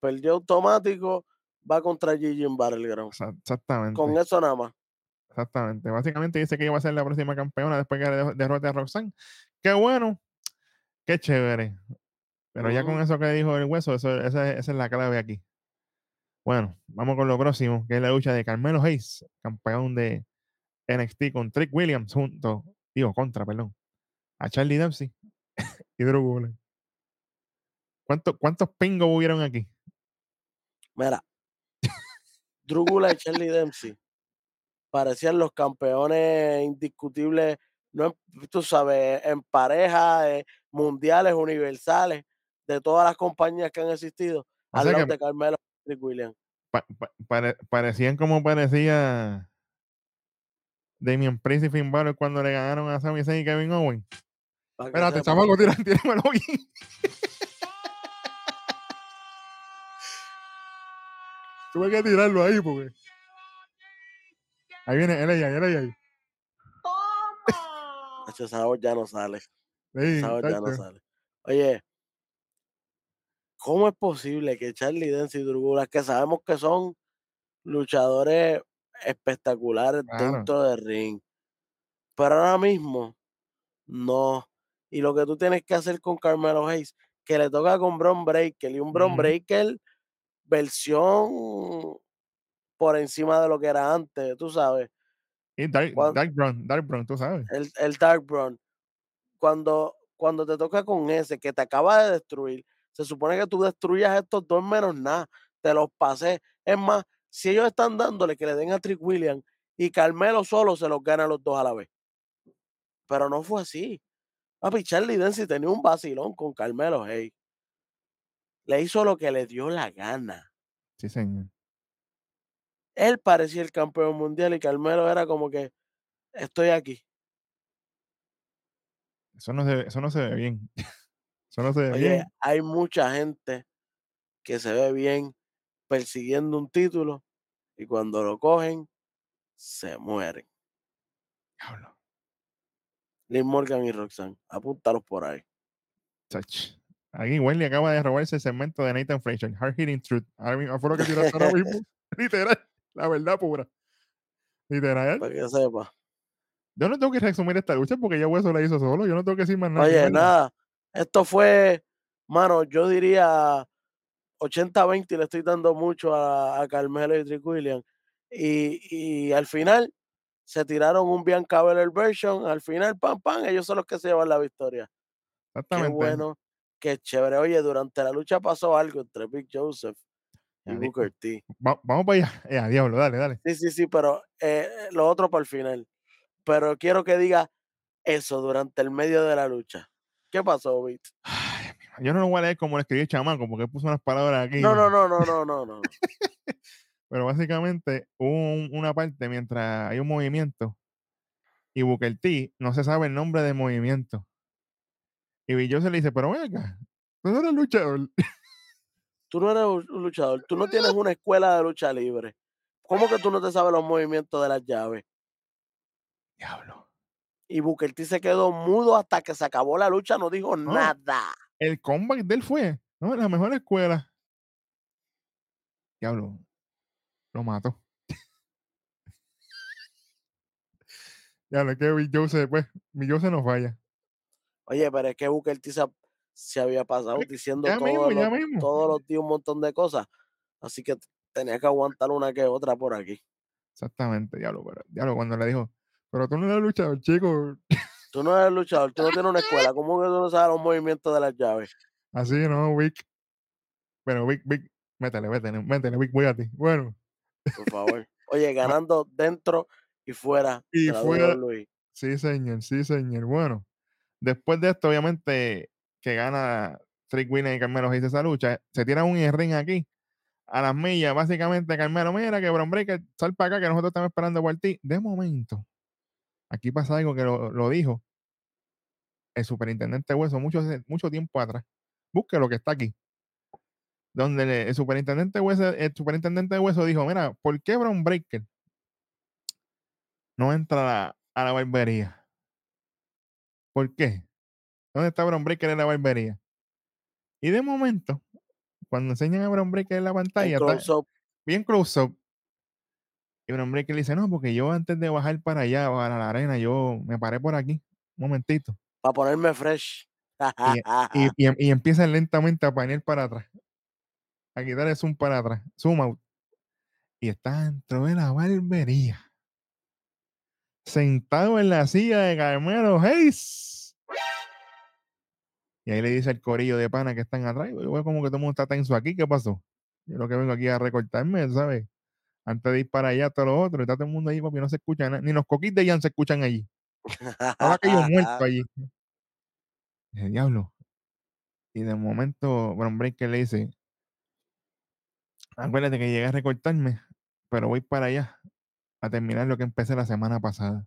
perdió automático, va contra Gigi en Battleground. Exa- Exactamente. Con eso nada más. Exactamente. Básicamente dice que va a ser la próxima campeona después que de- derrote a Roxanne. Qué bueno, qué chévere. Pero ya con eso que dijo el hueso, eso, esa, es- esa es la clave aquí. Bueno, vamos con lo próximo, que es la lucha de Carmelo Hayes, campeón de NXT con Trick Williams junto, digo, contra, perdón, a Charlie Dempsey [LAUGHS] y Drew Gulak. ¿Cuánto- ¿Cuántos pingos hubieron aquí? Mira, Drúgula y Charlie [LAUGHS] Dempsey parecían los campeones indiscutibles, no tú sabes, en pareja, eh, mundiales, universales, de todas las compañías que han existido, O al lado de Carmelo y pa- pa- pare- parecían como parecía Damien Priest y Finn Balor cuando le ganaron a Sami Zayn y Kevin Owens. Espérate, chamaco, tira- [LAUGHS] tíramelo bien. [LAUGHS] Tuve que tirarlo ahí porque. Ahí viene, él ahí, él ahí, ahí. Hacho, esa voz ya no sale. Sí, Esa voz ya no sale. Oye, ¿cómo es posible que Charlie Dempsey y Drúgula, que sabemos que son luchadores espectaculares Claro. dentro del ring, pero ahora mismo no? Y lo que tú tienes que hacer con Carmelo Hayes, que le toca con Bron Breaker y un Bron. Breaker versión por encima de lo que era antes, tú sabes. Y Dark, Brown, Dark Brown, tú sabes. el, el Dark Brown, cuando, cuando te toca con ese que te acaba de destruir, se supone que tú destruyas estos dos menos nada, te los pasé. Es más, si ellos están dándole que le den a Trick Williams y Carmelo solo se los gana a los dos a la vez. Pero no fue así. Papi, Charlie Dempsey tenía un vacilón con Carmelo Hey. Le hizo lo que le dio la gana. Sí, señor. Él parecía el campeón mundial y Carmelo era como que estoy aquí. Eso no se, ve- eso no se ve bien. [LAUGHS] Eso no se ve Oye, bien. hay mucha gente que se ve bien persiguiendo un título y cuando lo cogen, se mueren. Diablo, Liv Morgan y Roxanne, apúntalos por ahí. chach. Aquí Wendy acaba de robarse el segmento de Nathan Fraser. Hard Hitting Truth. Fue lo que tiraste ahora mismo. [LAUGHS] [LAUGHS] Literal. La verdad pura. Literal. Para que sepa. Yo no tengo que resumir esta lucha porque ya Hueso la hizo solo. Yo no tengo que decir más nada. Oye, nada, esto fue, mano, yo diría 80-20 y le estoy dando mucho a, a Carmelo y Trick Williams. Y, y al final se tiraron un Bianca Belair version. Al final, pam, pam, ellos son los que se llevan la victoria. Qué Exactamente. bueno, qué chévere. Oye, durante la lucha pasó algo entre Big Joseph y Booker T. Va- vamos para allá. [LAUGHS] Eh, a diablo, dale, dale. Sí, sí, sí, pero eh, lo otro para el final. Pero quiero que diga eso durante el medio de la lucha. ¿Qué pasó, Bit? Yo no lo voy a leer como lo escribió el chamaco porque puso unas palabras aquí. No, no, no, no, no, no, no. [LAUGHS] Pero básicamente hubo un- una parte mientras hay un movimiento y Booker T no se sabe el nombre del movimiento. Y Bill Joseph le dice, pero venga, tú no eres luchador. Tú no eres un luchador, tú no tienes una escuela de lucha libre. ¿Cómo que tú no te sabes los movimientos de las llaves? Diablo. Y Booker T se quedó mudo hasta que se acabó la lucha, no dijo nada. El comeback de él fue, ¿no? La mejor escuela. Diablo. Lo mató. Diablo, es que Bill Joseph, pues, Bill Joseph no falla. Oye, pero es que Booker T se, se había pasado diciendo ya mismo, ya los, mismo. todos los días un montón de cosas. Así que tenía que aguantar una que otra por aquí. Exactamente, diablo, pero, diablo, cuando le dijo, pero tú no eres luchador, chico. Tú no eres luchador, tú no tienes una escuela. [LAUGHS] ¿Cómo que tú no sabes los movimientos de las llaves? Así, ¿no, Vic? Bueno, Vic, Vic, métele, métele, métele, Vic, voy a ti. Bueno, Por favor. Oye, [LAUGHS] ganando dentro y fuera Y fuera- WWE. sí, señor, sí, señor. Bueno, después de esto, obviamente, que gana Trick Williams y Carmelo Hayes esa lucha, se tira un ring aquí a las millas, básicamente, Carmelo, mira que Bron Breaker, sal para acá, que nosotros estamos esperando por ti. De momento, aquí pasa algo que lo, lo dijo el superintendente Hueso mucho, mucho tiempo atrás. Busque lo que está aquí. Donde el superintendente Hueso, el superintendente de Hueso dijo, mira, ¿por qué Brown Breaker no entra a la barbería? ¿Por qué? ¿Dónde está Brown Breaker en la barbería? Y de momento, cuando enseñan a Brown Breaker en la pantalla, está close-up, bien close up. Y Brown Breaker le dice, no, porque yo antes de bajar para allá, para la arena, yo me paré por aquí, un momentito. para ponerme fresh. Y, y, [LAUGHS] em- y empiezan lentamente a panear para atrás. A quitar el zoom para atrás. Zoom out. Y está dentro de la barbería. Sentado en la silla de Carmelo Hayes. Y ahí le dice al corillo de pana que están atrás. Yo como que todo el mundo está tenso aquí. ¿Qué pasó? Yo lo que vengo aquí a recortarme, ¿sabes? Antes de ir para allá, todo lo otro. Está todo el mundo ahí, papi, no se escucha nada. Ni los coquis de Jan se escuchan allí. Ahora que yo [LAUGHS] muerto allí. Dije, diablo. Y de momento, Brown Breaker le dice, acuérdate que llegué a recortarme, pero voy para allá a terminar lo que empecé la semana pasada.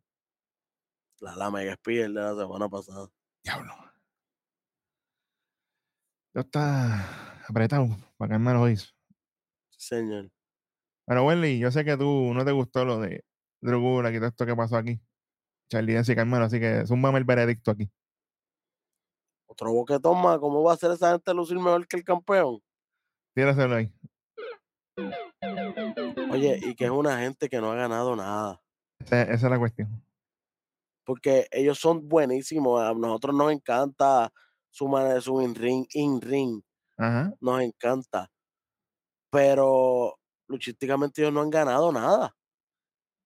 La, la Mega Spear de la semana pasada. Diablo. Yo está apretado para que me lo hizo. Señor. Pero Welly, yo sé que tú no te gustó lo de Drew Gulak y todo esto que pasó aquí. Charlie Dance y Carmelo, así que zúmbame el veredicto aquí. Otro boquetón más. ¿Cómo va a hacer esa gente lucir mejor que el campeón? Tíraselo ahí. Oye, y que es una gente que no ha ganado nada. Esa, esa es la cuestión. Porque ellos son buenísimos. A nosotros nos encanta su manera su in-ring, in-ring. Ajá. Nos encanta. Pero luchísticamente ellos no han ganado nada.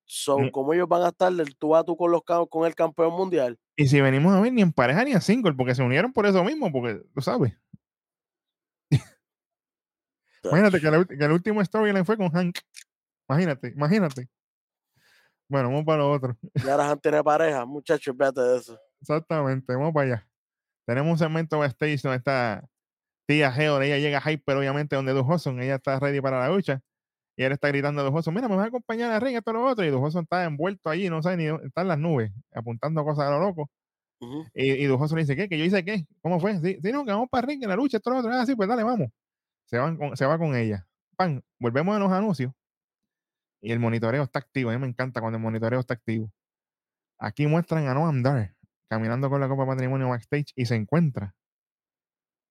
So, Ni- ¿cómo ellos van a estar del tú a tú con, los, con el campeón mundial? Y si venimos a ver, ni en pareja ni en single, porque se unieron por eso mismo, porque tú sabes. [LAUGHS] Imagínate que, la ulti- que el último storyline fue con Hank. Imagínate, imagínate. Bueno, vamos para lo otro. Y ahora Han tiene pareja. Muchachos, fíjate de eso. Exactamente, vamos para allá. Tenemos un segmento backstage donde está tía Geo, ella llega hyper, obviamente, donde Du Hudson, ella está ready para la lucha. Y él está gritando a Du Hudson, mira, me vas a acompañar al ring, esto lo otro. Y Du Hudson está envuelto allí, no sabe ni dónde- está en las nubes, apuntando cosas a lo loco. Y, y Du Hudson le dice, ¿qué? ¿Que yo hice qué? ¿Cómo fue? Sí, sí, no, que vamos para ring, en la lucha, esto lo otro. Ah, sí, pues dale, vamos. Se, van con- se va con ella. Pan, volvemos a los anuncios. Y el monitoreo está activo. A mí me encanta cuando el monitoreo está activo. Aquí muestran a Noam Dar caminando con la Copa Patrimonio backstage y se encuentra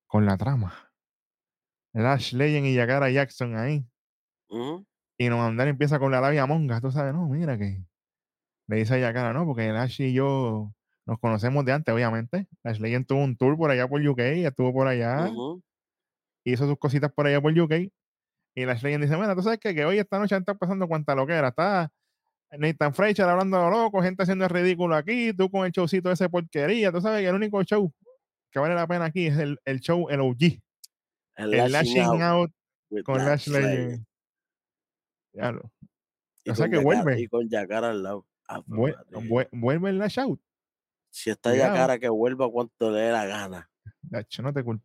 con la trama. Lash Legend y Yakara Jackson ahí. Y Noam Dar empieza con la labia monga. Tú sabes, no, mira que. Le dice a Yakara, no, porque Lash y yo nos conocemos de antes, obviamente. Lash Legend tuvo un tour por allá por UK, estuvo por allá, hizo sus cositas por allá por UK. Y Lash Legend dice, bueno, tú sabes qué? que hoy esta noche está pasando cuanta loquera. Está Nathan Fraser hablando de lo loco, gente haciendo el ridículo aquí, tú con el showcito de ese porquería. Tú sabes que el único show que vale la pena aquí es el, el show, el OG. El, El lashing out con Lash Legend. Legend. Diablo. Y O sea que vuelve. Y con al lado. María. vue- vuelve el Lash Out. Si está cuidado. Yakara, que vuelva cuanto le dé la gana. Nacho, no te culpo.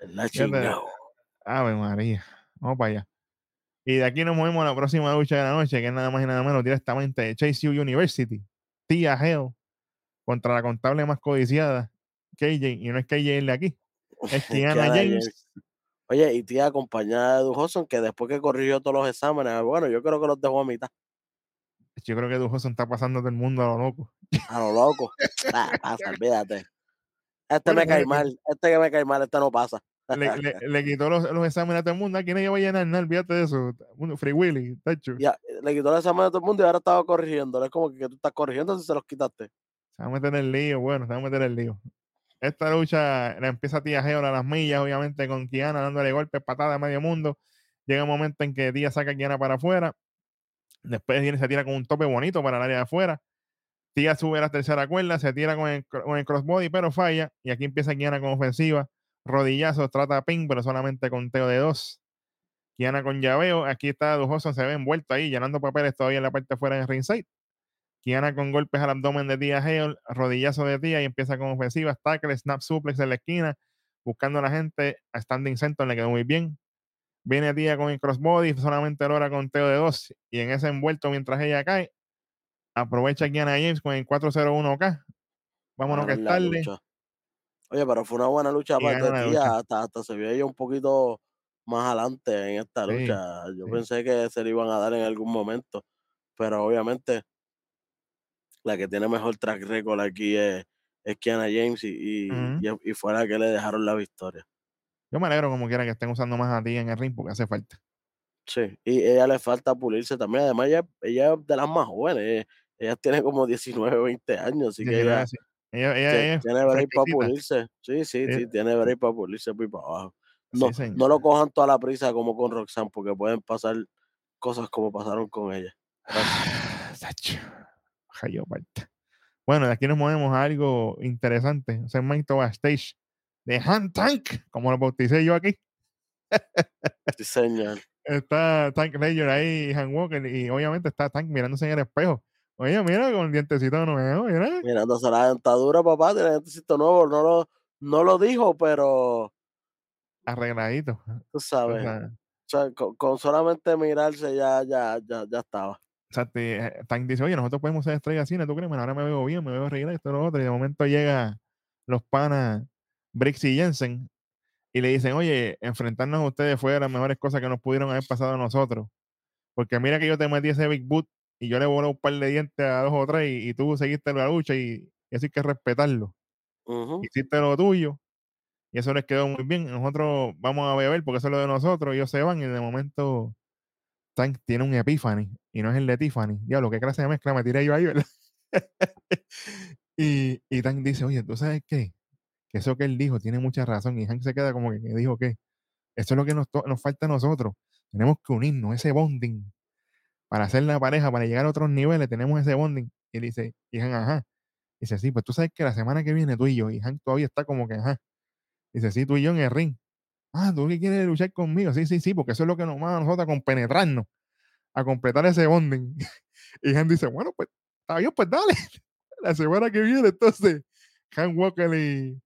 El lashing out. Ave María. Vamos para allá. Y de aquí nos movemos a la próxima lucha de la noche, que es nada más y nada menos directamente de Chase U University. Tia Hell contra la contable más codiciada, KJ. Y no es KJ el de aquí, es [LAUGHS] Kiana James. Oye, y tía acompañada de Dujoson, que después que corrigió todos los exámenes, bueno, yo creo que los dejó a mitad, Yo creo que Dujoson está pasando todo el mundo a lo loco. a lo loco. [LAUGHS] Ah, pasa, olvídate. Este Bueno, me cae bueno, mal, este que me cae mal, este no pasa. Le, le- le quitó los, los exámenes a todo el mundo. Aquí nadie va a llenar nada, olvídate de eso. Free Willy, tacho. Ya, le quitó el examen a todo el mundo y ahora estaba corrigiendo. Es como que, tú estás corrigiendo si se los quitaste. Se va a meter en el lío, bueno, se va a meter en el lío. Esta lucha la empieza Tía Geo a las millas, obviamente, con Kiana dándole golpes, patadas a medio mundo. Llega un momento en que Tía saca a Kiana para afuera. Después viene, se tira con un tope bonito para el área de afuera. Tía sube a la tercera cuerda, se tira con el, con el crossbody, pero falla. Y aquí empieza Kiana con ofensiva. Rodillazos, trata a ping, pero solamente conteo de dos. Kiana con llaveo. Aquí está Dujoso, se ve envuelto ahí, llenando papeles todavía en la parte fuera de ringside. Kiana con golpes al abdomen de Tía Hale, rodillazo de Tía y empieza con ofensiva, tackle, snap suplex en la esquina, buscando a la gente a standing center, le quedó muy bien. Viene Tía con el crossbody, solamente logra conteo de dos y en ese envuelto mientras ella cae, Aprovecha Kiana James con el 401K. Vámonos que es la tarde. lucha. Oye, pero fue una buena lucha de ti, lucha. hasta, hasta se vio ella un poquito más adelante en esta Sí, lucha. Yo sí. pensé que se le iban a dar en algún momento, pero obviamente la que tiene mejor track record aquí es, es Kiana James y, y, y fue la que le dejaron la victoria. Yo me alegro como quiera que estén usando más a ti en el ring porque hace falta. Sí, y ella le falta pulirse también. Además, ella, ella es de las más jóvenes. Ella, ella tiene como 19, 20 años, así que 19, ella sí. Ella, ella, tie- ella es tiene break para pulirse. Sí, sí, Sí, sí, tiene break para pulirse por para abajo. No, sí, señor. no lo cojan toda la prisa como con Roxanne, porque pueden pasar cosas como pasaron con ella. [SIGHS] Bueno, de aquí nos movemos a algo interesante. Un segmento backstage de Hand Tank, como lo bauticé yo aquí. [LAUGHS] Sí, señor. Está Tank Ranger ahí, Han Walker, y obviamente está Tank mirándose en el espejo. Oye, mira, con el dientecito nuevo, mira. Mirándose la dentadura, papá, tiene dientecito nuevo. No lo, no lo dijo, pero Arregladito. tú O sabes. O sea, con, con solamente mirarse ya, ya, ya, ya estaba. O sea, te- eh, Tank dice, oye, nosotros podemos ser estrellas cine, ¿tú crees? Bueno, ahora me veo bien, me veo reír esto, lo otro. Y de momento llega los panas Brix y Jensen y le dicen, oye, enfrentarnos a ustedes fue de las mejores cosas que nos pudieron haber pasado a nosotros. Porque mira que yo te metí ese Big Boot y yo le volé un par de dientes a dos o tres y, y tú seguiste la lucha y, eso hay que respetarlo. Hiciste lo tuyo y eso les quedó muy bien. Nosotros vamos a beber porque eso es lo de nosotros. Ellos se van y de momento Tank tiene un Epiphany y no es el de Tiffany. Diablo, qué clase de mezcla me tiré yo ahí, ¿verdad? [LAUGHS] y, y Tank dice, oye, ¿tú sabes qué? Que eso que él dijo tiene mucha razón. Y Hank se queda como que, dijo que eso es lo que nos, nos falta a nosotros. Tenemos que unirnos, ese bonding. Para hacer la pareja, para llegar a otros niveles, tenemos ese bonding. Y él dice, y Hank, ajá. Dice, sí, pues tú sabes que la semana que viene tú y yo, y Hank todavía está como que, ajá. Dice, sí, tú y yo en el ring. Ah, tú que quieres luchar conmigo. Sí, sí, sí, porque eso es lo que nos manda a nosotros a compenetrarnos, a completar ese bonding. [LAUGHS] y Hank dice, bueno, pues está bien, pues dale. [LAUGHS] la semana que viene, entonces, Hank Walker y,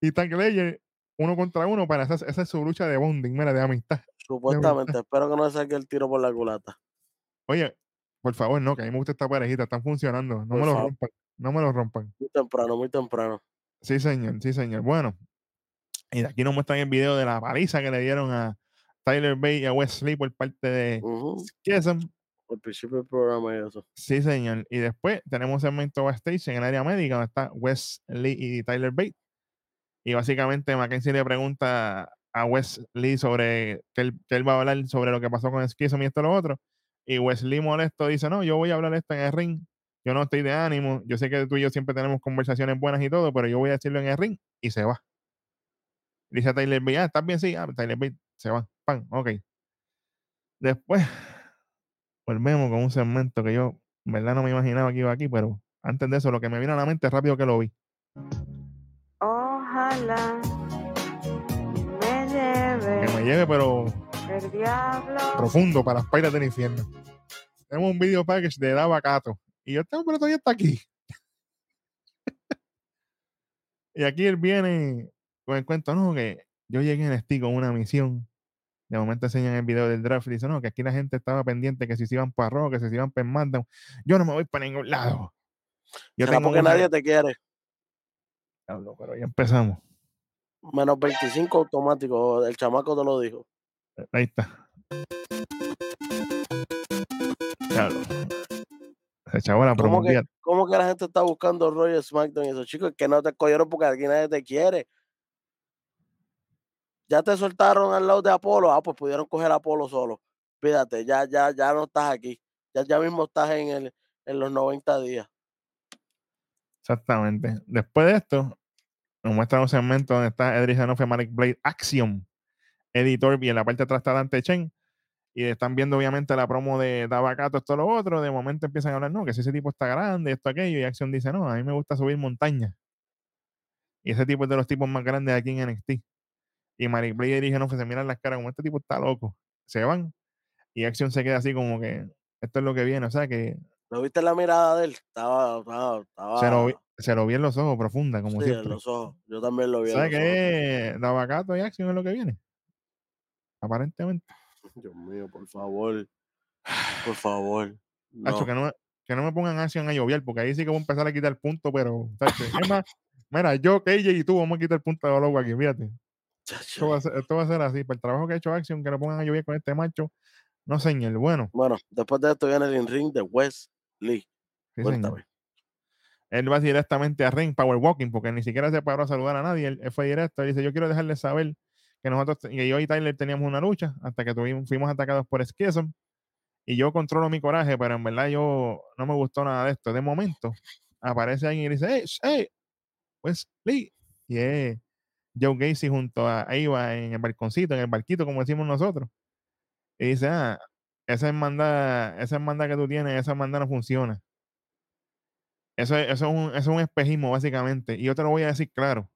y Tank Ledger, uno contra uno, para esa, esa es su lucha de bonding, mira, de amistad. [LAUGHS] Supuestamente, espero que no le saque el tiro por la culata. Oye, por favor, no, que a mí me gusta esta parejita, están funcionando. No Por me lo favor. rompan, no me lo rompan. Muy temprano, muy temprano. Sí, señor, sí, señor. Bueno, y de aquí nos muestran el video de la paliza que le dieron a Tyler Bay y a Wesley por parte de Ujú. Schism. Al principio del programa y eso. Sí, señor. Y después tenemos el segmento backstage en el área médica donde está Wesley y Tyler Bate. Y básicamente Mackenzie le pregunta a Wesley sobre que él, que él va a hablar sobre lo que pasó con Schism y esto y lo otro. Y Wesley molesto dice, no, yo voy a hablar esto en el ring. Yo no estoy de ánimo. Yo sé que tú y yo siempre tenemos conversaciones buenas y todo, pero yo voy a decirlo en el ring. Y se va. Dice a Tyler Bate, ah, ¿estás bien? Sí, ah, Tyler Bate se va. Pan, ok. Después volvemos con un segmento que yo, en verdad, no me imaginaba que iba aquí, pero antes de eso, lo que me vino a la mente rápido que lo vi. Ojalá me Que me lleve lleve, pero el diablo. profundo para las pailas del infierno. Tenemos un video package de Dava Cato. Y yo, este hombre todavía está aquí. [LAUGHS] y aquí él viene con el cuento, no, que yo llegué en Esti con una misión. De momento enseñan el video del draft y dicen, no, que aquí la gente estaba pendiente que si se iban para Raw, que si se iban para SmackDown. Yo no me voy para ningún lado. Yo Será tengo porque una- nadie te quiere. Diablo, pero ya empezamos. Menos 25 automático. El chamaco te lo dijo. Ahí está. Diablo. Se echaba la ¿Cómo que. ¿Cómo que la gente está buscando Royal SmackDown y esos chicos que no te escogieron porque aquí nadie te quiere? Ya te soltaron al lado de Apolo. Ah, pues pudieron coger a Apolo solo. Fíjate, ya, ya, ya no estás aquí. Ya, ya mismo estás en, el, en los 90 días. Exactamente. Después de esto, nos muestra un segmento donde está Edris Hanoff y Malik Blade Axiom, editor, y en la parte de atrás está Dante Chen. Y están viendo, obviamente, la promo de Dabacato, esto, lo otro. De momento empiezan a hablar, no, que si ese tipo está grande, esto, aquello. Y Axiom dice, no, a mí me gusta subir montañas. Y ese tipo es de los tipos más grandes aquí en NXT. Y Malik Blade y Hanoff se miran las caras como este tipo está loco. Se van. Y Axiom se queda así como que esto es lo que viene. O sea que ¿Lo viste la mirada de él? Estaba, estaba, estaba se, lo vi, se lo vi en los ojos profunda, como sí, en siempre. los ojos. Yo también lo vi. en ¿Sabes los ojos. Dabacato y Axiom es lo que viene. Aparentemente. [LAUGHS] Dios mío, por favor. Por favor. Hacho, No. que, no, que no me pongan acción a llover, porque ahí sí que voy a empezar a quitar punto, pero, tacho, es más, mira, yo, KJ y tú vamos a quitar punto de loco aquí, fíjate. Esto va, a ser, esto va a ser así. Por el trabajo que ha hecho Action, que lo pongan a llover con este macho. No, señor. Bueno, Bueno, después de esto viene el ring de Wes Lee. sí. Él va directamente a ring Power Walking, porque ni siquiera se paró a saludar a nadie. Él, él fue directo. Él dice: Yo quiero dejarles saber que nosotros, que yo y Tyler teníamos una lucha hasta que tuvimos, fuimos atacados por Schism. Y yo controlo mi coraje, pero en verdad yo no me gustó nada de esto. De momento, aparece alguien y dice: Hey, hey, Wes Lee. Y es Joe Gacy junto a Eva en el balconcito, en el barquito, como decimos nosotros. Y dice, ah, esa hermandad, esa hermandad que tú tienes, esa hermandad no funciona. Eso, es- eso, es un, eso es un espejismo, básicamente. Y yo te lo voy a decir claro.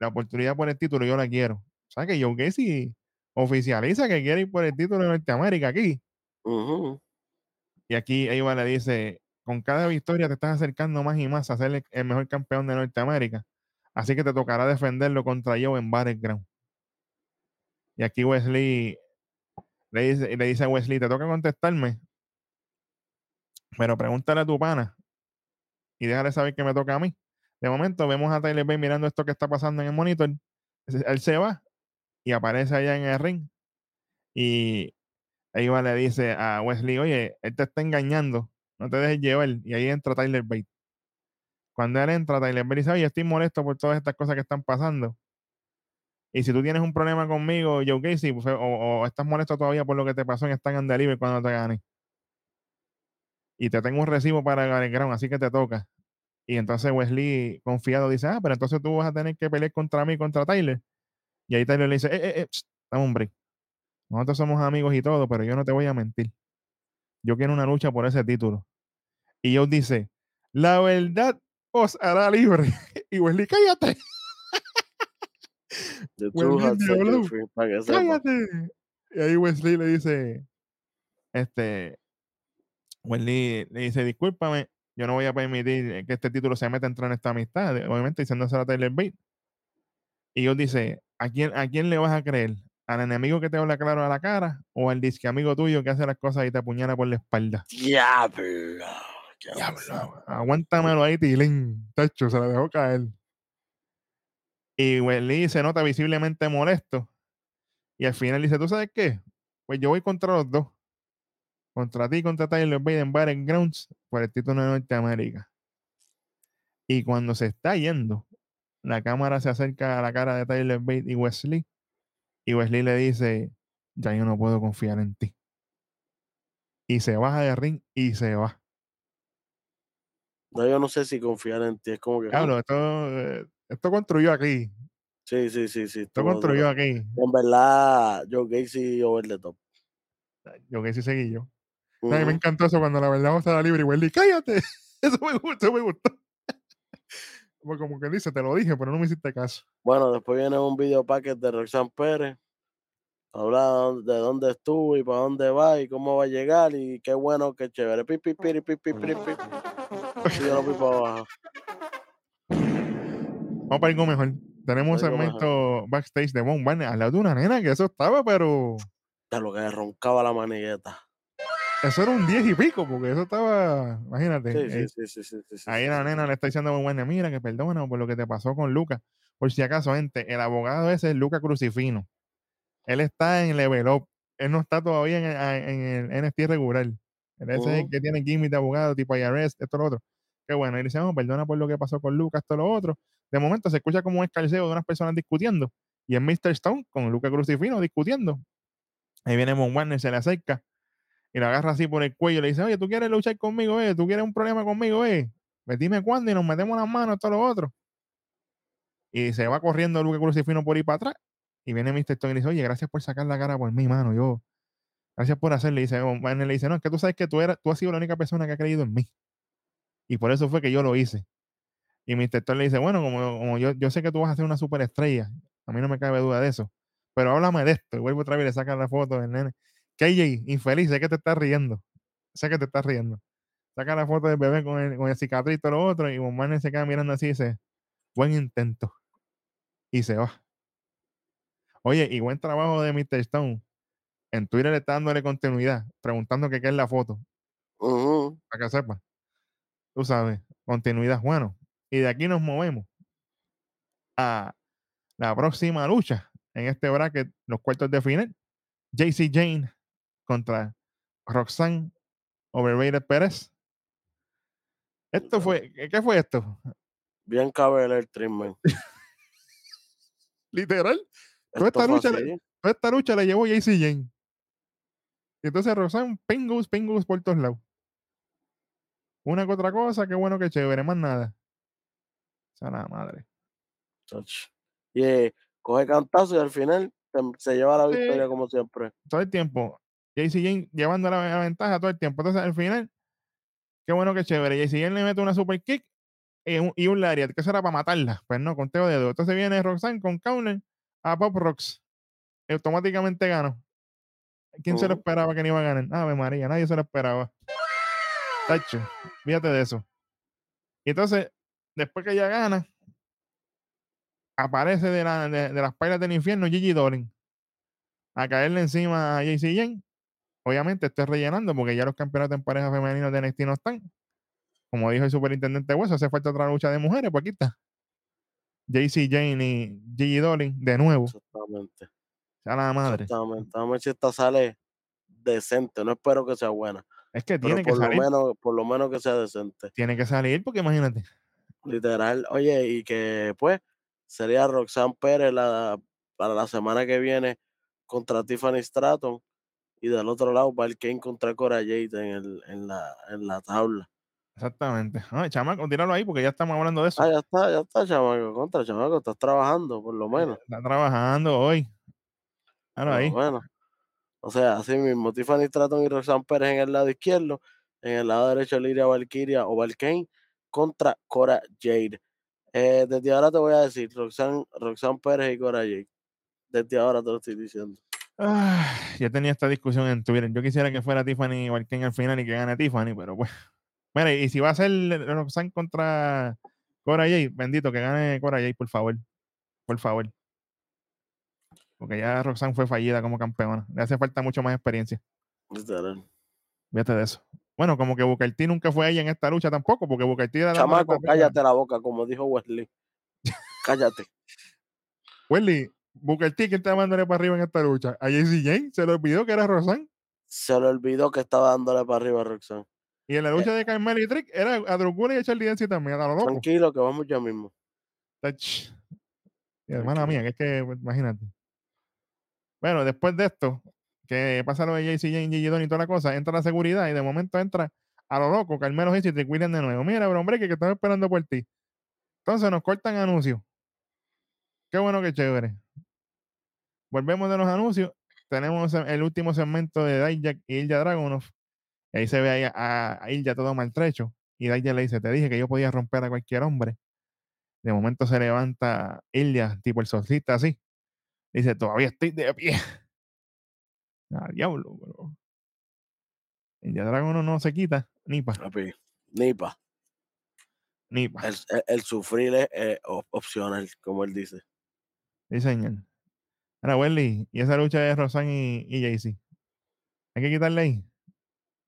La oportunidad por el título yo la quiero. O sea que Joe Gacy oficializa que quiere ir por el título de Norteamérica aquí. Y aquí Eva le dice, con cada victoria te estás acercando más y más a ser el, mejor campeón de Norteamérica. Así que te tocará defenderlo contra Joe en Battleground. Y aquí Wesley le dice, le dice a Wesley, te toca contestarme, pero pregúntale a tu pana y déjale saber que me toca a mí. De momento vemos a Tyler Bate mirando esto que está pasando en el monitor. Él se va y aparece allá en el ring. Y Eva le dice a Wesley, oye, él te está engañando, no te dejes llevar. Y ahí entra Tyler Bate. Cuando él entra, Tyler Bate dice, oye, estoy molesto por todas estas cosas que están pasando. Y si tú tienes un problema conmigo, Joe Casey, pues, o, estás molesto todavía por lo que te pasó en Stand and Deliver cuando te gané. Y te tengo un recibo para el ground, así que te toca. Y entonces Wesley, confiado, dice, ah, pero entonces tú vas a tener que pelear contra mí, contra Tyler. Y ahí Tyler le dice, eh, eh, eh, psst, dame un break. Nosotros somos amigos y todo, pero yo no te voy a mentir. Yo quiero una lucha por ese título. Y Joe dice, la verdad os hará libre. [LAUGHS] y Wesley, cállate, [LAUGHS] free, cállate. Y ahí Wesley le dice, este, Wesley le dice, discúlpame, yo no voy a permitir que este título se meta entre en esta amistad, obviamente diciéndose a Tyler Bate. Y yo dice, ¿a quién, ¿a quién le vas a creer? ¿Al enemigo que te habla claro a la cara o al disque amigo tuyo que hace las cosas y te apuñala por la espalda? Diablo. abusado. Aguántamelo ahí, Tilín. Tacho, se la dejó caer. Y Wesley se nota visiblemente molesto. Y al final dice, ¿tú sabes qué? Pues yo voy contra los dos. Contra ti, y contra Tyler Bate en Battlegrounds por el título de Norteamérica. Y cuando se está yendo, la cámara se acerca a la cara de Tyler Bate y Wesley. Y Wesley le dice, ya yo no puedo confiar en ti. Y se baja de ring y se va. No, yo no sé si confiar en ti. Es como que. Claro, esto, esto construyó aquí. Sí, sí, sí, sí. Esto construyó aquí. En verdad, Joe Gacy over the top. Yo que sí seguí yo. A mí me encantó eso cuando la verdad vamos a la libre y Wesley, cállate. [LAUGHS] Eso me gustó, me gustó. Como, que dice, te lo dije, pero no me hiciste caso. Bueno, después viene un video packet de Roxanne Pérez. Habla de dónde estuvo y para dónde va y cómo va a llegar y qué bueno, qué chévere. Pi, pi, piri, pi, pi, piri, pi. Y yo lo vi para abajo. Vamos para algo mejor. Tenemos un Algo mejor. segmento backstage de Von Barney al lado de una nena que eso estaba, pero De lo que roncaba la manigueta. Eso era un 10 y pico, porque eso estaba, imagínate. Sí, eh, sí, sí, ahí la nena le está diciendo a Barney, mira, que perdona por lo que te pasó con Lucas. Por si acaso, gente, el abogado ese es Lucas Crucifino. Él está en level up. Él no está todavía en, el- en el NXT regular. Él ese es el Ujú. que tiene gimmick de abogado tipo IRS, esto, lo otro. Qué bueno. Y dice, no, perdona por lo que pasó con Lucas, esto, lo otro. De momento se escucha como un escarceo de unas personas discutiendo. Y es Mr. Stone con Lucas Crucifino discutiendo. Ahí viene Von Warner, se le acerca y lo agarra así por el cuello y le dice, oye, ¿tú quieres luchar conmigo, eh? ¿Tú quieres un problema conmigo, eh? Pues dime cuándo y nos metemos las manos, todo lo otro. Y se va corriendo Lucas Crucifino por ahí para atrás. Y viene Mr. Stone y le dice, oye, gracias por sacar la cara por mí, mano. Yo, gracias por hacerle. Y dice, le dice, no, es que tú sabes que tú, eras, tú has sido la única persona que ha creído en mí. Y por eso fue que yo lo hice. Y Mr. Stone le dice, bueno, como, como yo, yo sé que tú vas a ser una superestrella, a mí no me cabe duda de eso, pero háblame de esto. Y vuelve otra vez y le saca la foto del nene. KJ, infeliz, sé que te estás riendo. Sé que te estás riendo. Saca la foto del bebé con el, con el cicatriz y todo lo otro, y Von Barney se queda mirando así y dice, buen intento. Y se va. Oye, y buen trabajo de Mr. Stone. En Twitter le está dándole continuidad, preguntando que qué es la foto, para que sepa. tú sabes, continuidad. Bueno, y de aquí nos movemos a la próxima lucha en este bracket, los cuartos de final. JC Jane contra Roxanne Overrated Pérez. Esto fue, ¿qué fue esto? Bien cabe el treatment. Literal, Toda esta lucha toda esta lucha la llevó JC Jane. Y entonces Roxanne, pingos, pingos por todos lados. Una que otra cosa, qué bueno que chévere, más nada. O sea, nada madre. Y eh, coge cantazo y al final se, se lleva la Sí. victoria como siempre. todo el tiempo. JC Jane llevando la, la ventaja todo el tiempo. Entonces, al final, qué bueno que chévere. JC Jane le mete una super kick y un, y un lariat, que eso era para matarla. Pues no, conteo de dos. Entonces viene Roxanne con counter a Pop Rocks. Y automáticamente ganó. ¿Quién se lo Ujú. esperaba que no iba a ganar? Ave María, nadie se lo esperaba. Tacho, fíjate de eso. Y entonces, después que ella gana, aparece de, la, de, de las pailas del infierno Gigi Dolan a caerle encima a JC Jane. Obviamente estoy rellenando porque ya los campeonatos en pareja femeninos de NXT no están. Como dijo el superintendente Hueso, hace falta otra lucha de mujeres, pues aquí está. JC Jane y Gigi Dolan de nuevo. Exactamente. sea la madre. Exactamente. Vamos a ver si esta sale decente. No espero que sea buena. Es que tiene que lo salir. menos, por lo menos que sea decente. Tiene que salir porque imagínate. Literal. Oye, y que pues sería Roxanne Pérez la, para la semana que viene contra Tiffany Stratton. Y del otro lado, Val Kane contra Cora Jade en, el, en, la, en la tabla. Exactamente. Ay, chamaco, tíralo ahí porque ya estamos hablando de eso. Ah, ya está, ya está, chamaco. Contra, chamaco, estás trabajando, por lo menos. Está trabajando hoy. Claro, ahí. menos. O sea, así mismo, Tiffany Stratton y Roxanne Pérez en el lado izquierdo, en el lado derecho Liria Valkyria o Valkane contra Cora Jade. Eh, desde ahora te voy a decir, Roxanne, Roxanne Pérez y Cora Jade. Desde ahora te lo estoy diciendo. Ah, yo tenía esta discusión en Twitter. Yo quisiera que fuera Tiffany Valkyrie al final y que gane Tiffany, pero pues. Mira, y si va a ser Roxanne contra Cora Jade, bendito que gane Cora Jade, por favor. Por favor. Porque ya Roxanne fue fallida como campeona. Le hace falta mucho más experiencia. Fíjate de eso. Bueno, como que Booker T nunca fue ella en esta lucha tampoco, porque Booker T era la Chamaco, papela. cállate la boca, como dijo Wesley. Cállate. Wesley, Booker T, ¿quién está dándole para arriba en esta lucha? A JC Jane se le olvidó que era Roxanne. Se le olvidó que estaba dándole para arriba a Roxanne. Y en la lucha de Carmelo y Trick era a Drew y a Charlie Dempsey también, a lo loco. Tranquilo, que vamos ya mismo. Tach. Y hermana mía, que es que, pues, imagínate. Bueno, después de esto, que pasa lo de JC Jane, Gigi Don y toda la cosa, entra la seguridad y de momento entra a lo loco Carmelo Hayes y Trick William de nuevo. Mira, bro, hombre, que, que estamos esperando por ti. Entonces nos cortan anuncios. Qué bueno, que chévere. Volvemos de los anuncios. Tenemos el último segmento de Dijak y Ilja Dragunov. Ahí se ve ahí a, a Ilja todo maltrecho. Y Dijak le dice, te dije que yo podía romper a cualquier hombre. De momento se levanta Ilja, tipo el solcita así. Dice, todavía estoy de pie. [LAUGHS] Ah, diablo, bro. Ilja Dragunov no se quita, ni Nipa. ni pa. El, el- el sufrir es eh, op- opcional, como él dice. Sí, señor. Ahora, Welly, y esa lucha de Rosanne y, y Jaycee. Hay que quitarle ahí.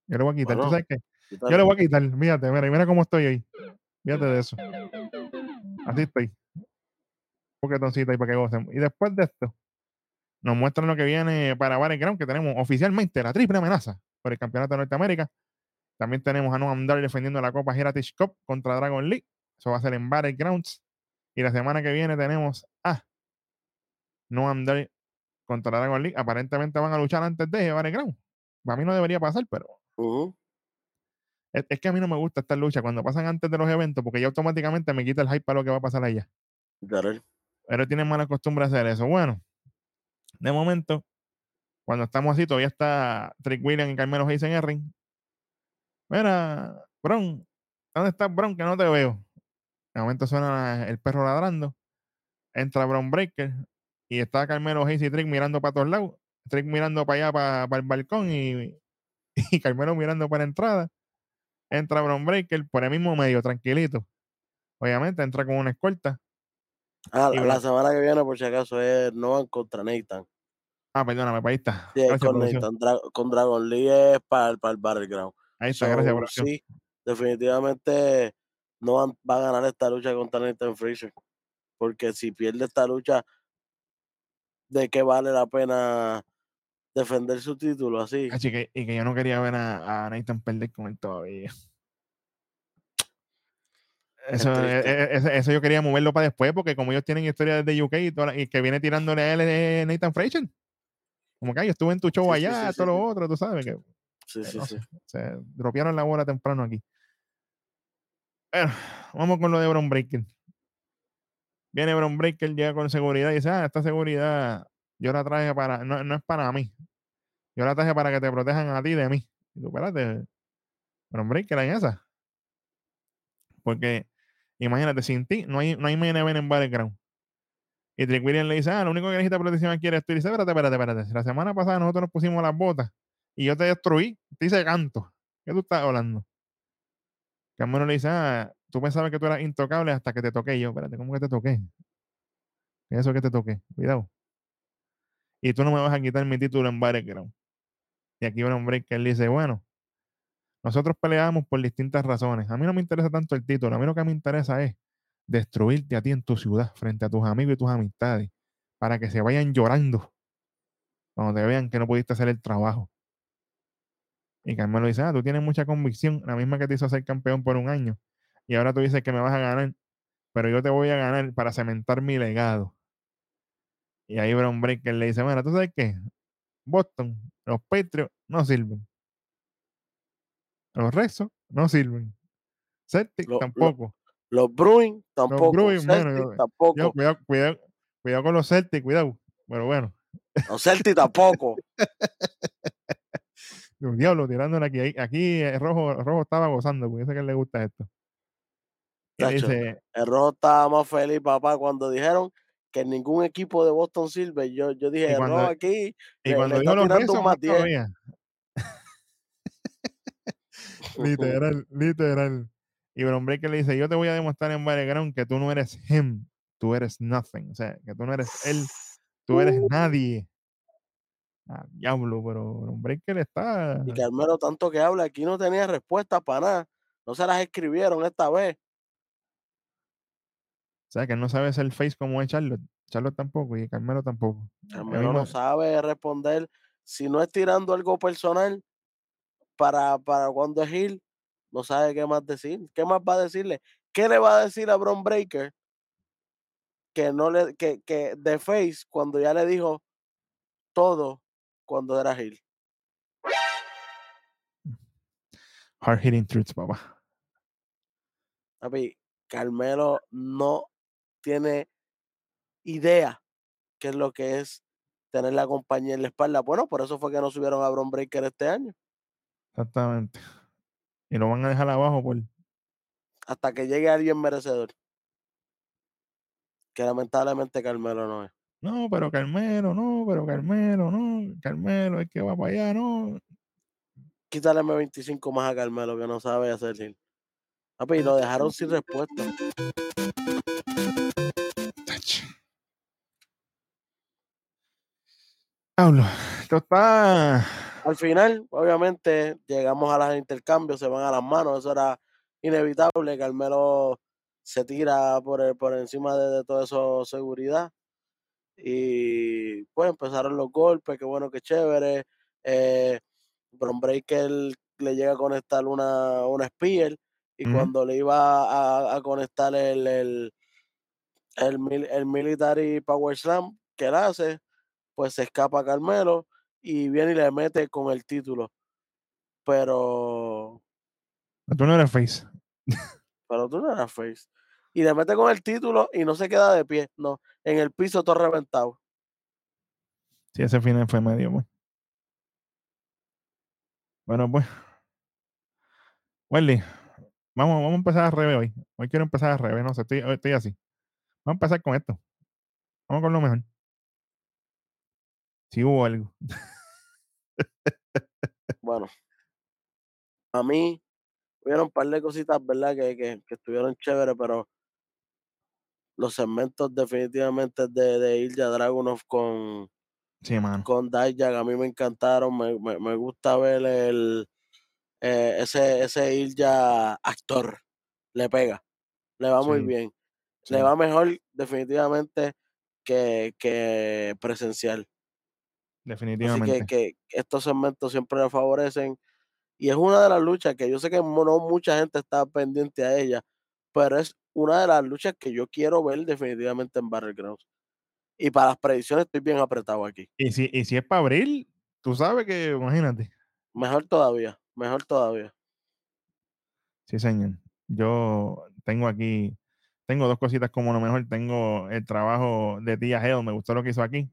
Yo le voy a quitar. ¿Tú sabes qué? Yo le voy a quitar. Mírate, mira, mira cómo estoy ahí. Fíjate de eso. Así estoy. Un poquetoncito ahí para que gocen. Y después de esto, nos muestran lo que viene para Battleground, que tenemos oficialmente la triple amenaza por el campeonato de Norteamérica. También tenemos a Noam Dar defendiendo la Copa Heritage Cup contra Dragon League. Eso va a ser en Battlegrounds. Y la semana que viene tenemos a Noam Dar contra Dragon League. Aparentemente van a luchar antes de Battleground. Para mí no debería pasar, pero es, es que a mí no me gusta esta lucha cuando pasan antes de los eventos, porque ya automáticamente me quita el hype para lo que va a pasar allá. Literal. Pero tienen mala costumbre hacer eso. Bueno, de momento, cuando estamos así, todavía está Trick William y Carmelo Hayes en el ring. Mira, Bron, ¿dónde estás, Bron? Que no te veo. De momento suena el perro ladrando. Entra Bron Breaker y está Carmelo Hayes y Trick mirando para todos lados. Trick mirando para allá, para, para el balcón y, [LAUGHS] y Carmelo mirando para la entrada. Entra Bron Breaker por el mismo medio, tranquilito. Obviamente entra con una escolta. Ah, la, semana que viene, por si acaso, es Noah contra Nathan. Ah, perdóname, pues ahí está. Sí, Gracias, con. Nathan. Dra- con Dragon Lee es para, para el Battleground. Ahí está, So, gracias, producción. sí, definitivamente no van- va a ganar esta lucha contra Nathan Fraser. Porque si pierde esta lucha, ¿de qué vale la pena defender su título así? Que- y que yo no quería ver a, a Nathan perder con él todavía. Eso, triste. e- e- ese- eso yo quería moverlo para después, porque como ellos tienen historia desde UK y, toda la- y que viene tirándole a él es Nathan Fraser. Como que "Ay, yo estuve en tu show Sí, allá, sí, sí, todo lo otro, tú sabes que Sí, sí, no sí. se dropearon la bola temprano aquí. Bueno, vamos con lo de Bron Breaker. Viene Bron Breaker, llega con seguridad y dice, ah, esta seguridad yo la traje para, no, no es para mí. Yo la traje para que te protejan a ti de mí. Y tú, espérate, Bron Breaker en esa. Porque, imagínate, sin ti no hay, no hay main event en Battleground. Y Trick le dice, ah, lo único que necesita protección aquí eres tú. Y dice, espérate, espérate, espérate. La semana pasada nosotros nos pusimos las botas y yo te destruí, te hice canto. ¿Qué tú estás hablando? Carmelo le dice, ah, tú pensabas que tú eras intocable hasta que te toqué. Yo, espérate, ¿cómo que te toqué? ¿Qué es eso que te toqué? Cuidado. Y tú no me vas a quitar mi título en Battleground. Y aquí un hombre que él dice, bueno, nosotros peleamos por distintas razones. A mí no me interesa tanto el título. A mí lo que me interesa es destruirte a ti en tu ciudad, frente a tus amigos y tus amistades, para que se vayan llorando cuando te vean que no pudiste hacer el trabajo. Y Carmelo dice, ah, tú tienes mucha convicción, la misma que te hizo ser campeón por un año. Y ahora tú dices que me vas a ganar, pero yo te voy a ganar para cementar mi legado. Y ahí Brown Breaker le dice, bueno, ¿tú sabes qué? Boston, los Patriots no sirven. Los Rexos no sirven. Celtic Lo- lo- tampoco. Los Bruins tampoco. Bruins, bueno, yo- tampoco. Yo, cuidado, cuidado, cuidado con los Celtic, cuidado. Pero bueno, Los Celtic tampoco. [LAUGHS] los diablos tirándole aquí. Aquí eh, Rojo, Rojo estaba gozando, porque dice que le gusta esto. Dice, El Rojo estaba más feliz, papá, cuando dijeron que ningún equipo de Boston sirve. Yo, yo dije, el cuando- Rojo aquí y le- cuando le dijo los más más 10. todavía. Literal, literal. Y Bron Breaker le dice, yo te voy a demostrar en Battleground que tú no eres him, tú eres nothing. O sea, que tú no eres él, tú eres nadie. Ah, diablo, pero Bron Breaker está... Y Carmelo, tanto que habla, aquí no tenía respuesta para nada. No se las escribieron esta vez. O sea, que él no sabe ser face como es Charlotte. Charlotte tampoco y Carmelo tampoco. El Carmelo no mismo- sabe responder. Si no es tirando algo personal para, para cuando es Hill, no sabe qué más decir. ¿Qué más va a decirle? ¿Qué le va a decir a Bron Breaker que no le que, que de Face cuando ya le dijo todo cuando era Hill? Hard hitting truths, papá. Papi, Carmelo no tiene idea qué es lo que es tener la compañía en la espalda. Bueno, por eso fue que no subieron a Bron Breaker este año. Exactamente. Y lo van a dejar abajo por... hasta que llegue alguien merecedor. Que lamentablemente Carmelo no es. No, pero Carmelo, no, pero Carmelo, no. Carmelo, es que va para allá, no. Quítale M25 más a Carmelo que no sabe hacer. Papi, y lo dejaron sin respuesta. Esto está... Al final, obviamente, llegamos a los intercambios, se van a las manos, eso era inevitable. Carmelo se tira por, el- por encima de, de todo eso seguridad. Y pues empezaron los golpes, qué bueno, qué chévere. Eh, Bron Breaker le llega a conectar una, una spear y cuando le iba a, a conectar el, el, el, el Military Power Slam que él hace, pues se escapa Carmelo y viene y le mete con el título. Pero, Tú no eres face. pero tú no eras face. Y le mete con el título y no se queda de pie, no, en el piso todo reventado. Sí, ese final fue medio, pues. Bueno, pues. Wendy, vamos, vamos a empezar a revés hoy. Hoy quiero empezar a revés, no sé, estoy, estoy así. Vamos a empezar con esto. Vamos con lo mejor. Si hubo algo. Bueno, a mí hubieron un par de cositas, ¿verdad? Que, que, que estuvieron chéveres, pero los segmentos definitivamente de, de Ilya Dragunov con, Sí, con Dijak a mí me encantaron. Me, me, me gusta ver el, eh, ese, ese ir ya actor le pega, le va muy Sí, bien, sí, le va mejor definitivamente que, que presencial. Así que, definitivamente. que estos segmentos siempre le favorecen y es una de las luchas que yo sé que no mucha gente está pendiente a ella, pero es una de las luchas que yo quiero ver definitivamente en Battlegrounds. Y para las predicciones estoy bien apretado aquí. Y si, y si es para abril, tú sabes que, imagínate. Mejor todavía, mejor todavía. Sí, señor. Yo tengo aquí, tengo dos cositas como lo mejor. Tengo el trabajo de Tía Hell, me gustó lo que hizo aquí.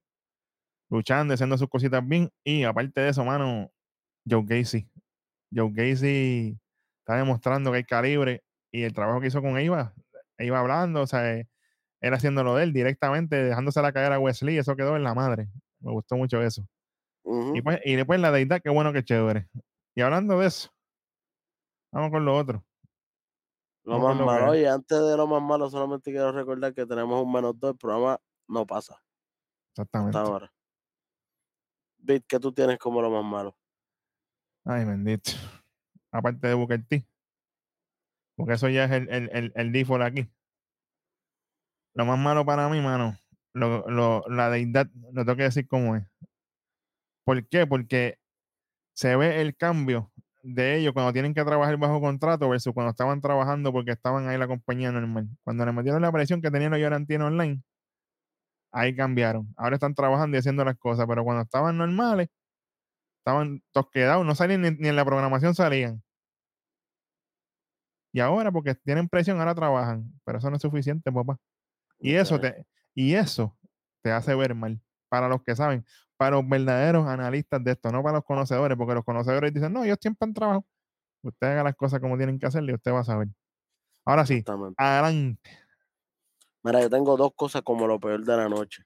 Luchando, haciendo sus cositas bien. Y aparte de eso, mano, Joe Gacy. Joe Gacy está demostrando que hay calibre. Y el trabajo que hizo con Eva, iba hablando, o sea, él haciéndolo de él directamente, dejándose la caer a Wesley, eso quedó en la madre. Me gustó mucho eso. Y, pues, y después la deidad, qué bueno que chévere. Y hablando de eso, vamos con lo otro. Lo más lo malo, oye, antes de lo más malo, solamente quiero recordar que tenemos un menos dos, el programa no pasa hasta Exactamente. ahora. Bit, que tú tienes como lo más malo? Ay, bendito. Aparte de Booker T. Porque eso ya es el, el, el, el default aquí. Lo más malo para mí, mano, lo, lo, la deidad, lo tengo que decir como es. ¿Por qué? Porque se ve el cambio de ellos cuando tienen que trabajar bajo contrato versus cuando estaban trabajando porque estaban ahí la compañía normal. Cuando le metieron la presión que tenían los Llorantino online, ahí cambiaron. Ahora están trabajando y haciendo las cosas, pero cuando estaban normales, estaban tosquedados, no salían ni, ni en la programación salían. Y ahora, porque tienen presión, ahora trabajan. Pero eso no es suficiente, papá. Y eso te, y eso te hace ver mal. Para los que saben, para los verdaderos analistas de esto, no para los conocedores, porque los conocedores dicen, no, ellos siempre han trabajado. Usted haga las cosas como tienen que hacerle y usted va a saber. Ahora sí, adelante. Mira, yo tengo dos cosas como lo peor de la noche.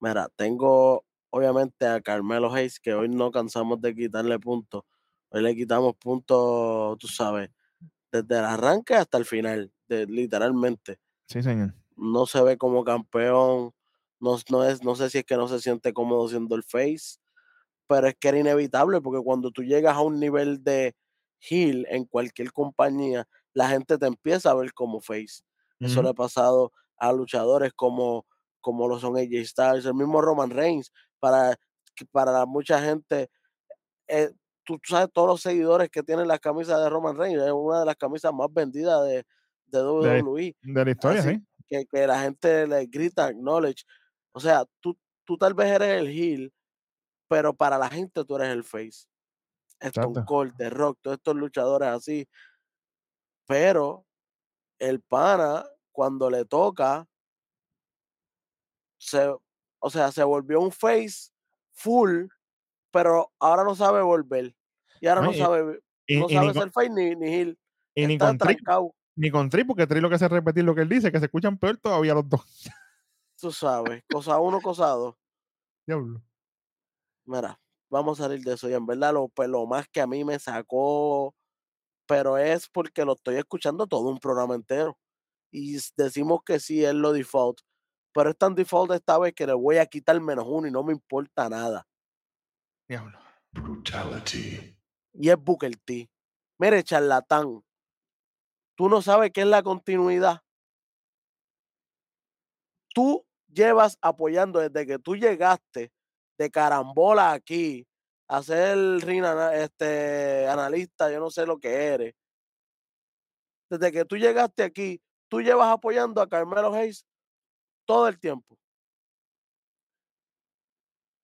Mira, tengo obviamente a Carmelo Hayes, que hoy no cansamos de quitarle puntos. Hoy le quitamos puntos, tú sabes, desde el arranque hasta el final, de, literalmente. Sí, señor. No se ve como campeón. No, no, es, no sé si es que no se siente cómodo siendo el face, pero es que era inevitable porque cuando tú llegas a un nivel de heel en cualquier compañía, la gente te empieza a ver como face. Eso le ha pasado a luchadores como, como lo son AJ Styles, el mismo Roman Reigns. Para, para mucha gente, eh, tú, sabes todos los seguidores que tienen las camisas de Roman Reigns, es una de las camisas más vendidas de, de WWE. de la historia, Así sí. que, que la gente le grita acknowledge. O sea, tú, tú tal vez eres el heel, pero para la gente tú eres el face. Stone. Cold, The Rock, todos estos luchadores así. Pero el pana, cuando le toca, se, o sea, se volvió un face full, pero ahora no sabe volver. Y ahora No, no y, sabe, y- no y sabe ser face ni, ni heel. y ni con Tri, ni con Tri, porque Tri lo que hace es repetir lo que él dice, que se escuchan peor todavía los dos. tú sabes. Cosa uno, cosa dos. Diablo. Mira, vamos a salir de eso. Y en verdad, lo, pues, lo más que a mí me sacó, pero es porque lo estoy escuchando todo un programa entero. Y decimos que sí es lo default, pero es tan default esta vez que le voy a quitar menos uno y no me importa nada. Diablo. Brutality. Y es Booker T. Mire, charlatán, tú no sabes qué es la continuidad. Tú llevas apoyando desde que tú llegaste de carambola aquí a ser este, analista, yo no sé lo que eres. Desde que tú llegaste aquí, tú llevas apoyando a Carmelo Hayes todo el tiempo.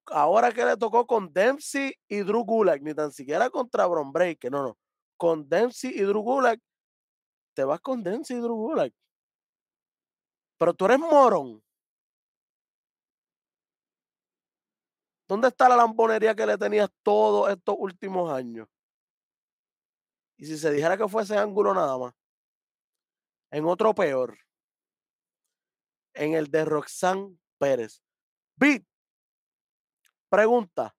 Ahora que le tocó con Dempsey y Drew Gulak, ni tan siquiera contra Bron Breakker, no, no. Con Dempsey y Drew Gulak, te vas con Dempsey y Drew Gulak. Pero tú eres morón. ¿Dónde está la lambonería que le tenías todos estos últimos años? Y si se dijera que fuese ángulo nada más. En otro peor. En el de Roxanne Pérez. Beat. Pregunta.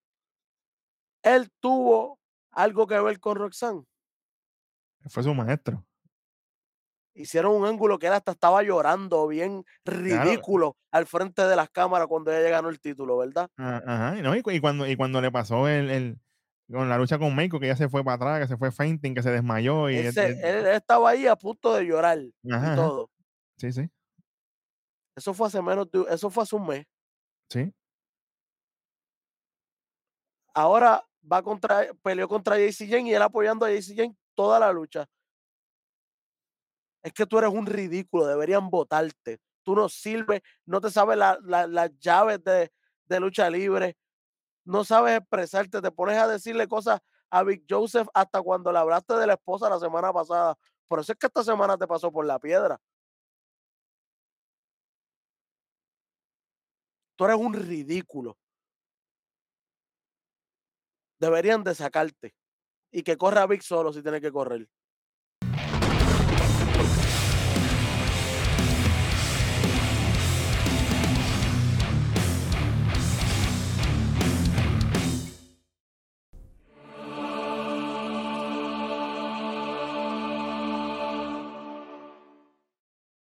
¿Él tuvo algo que ver con Roxanne? Fue su maestro. Hicieron un ángulo que él hasta estaba llorando bien Claro. ridículo al frente de las cámaras cuando ella ganó el título, ¿verdad? Ah, Ajá, y no, y, cu- y cuando, y cuando le pasó el, el, Con la lucha con Meiko, que ya se fue para atrás, que se fue fainting, que se desmayó. Y Ese- él- él- él estaba ahí a punto de llorar y Ajá, ajá. todo. sí, sí, Eso fue hace menos de, eso fue hace un mes. sí. Ahora va contra, peleó contra JC Jane y él apoyando a JC Jane toda la lucha. Es que tú eres un ridículo, deberían votarte. Tú no sirves, no te sabes la- la- las llaves de, de lucha libre, no sabes expresarte, te pones a decirle cosas a Big Joseph hasta cuando le hablaste de la esposa la semana pasada. Por eso es que esta semana te pasó por la piedra. Tú eres un ridículo. Deberían de sacarte. Y que corra Big solo si tiene que correr.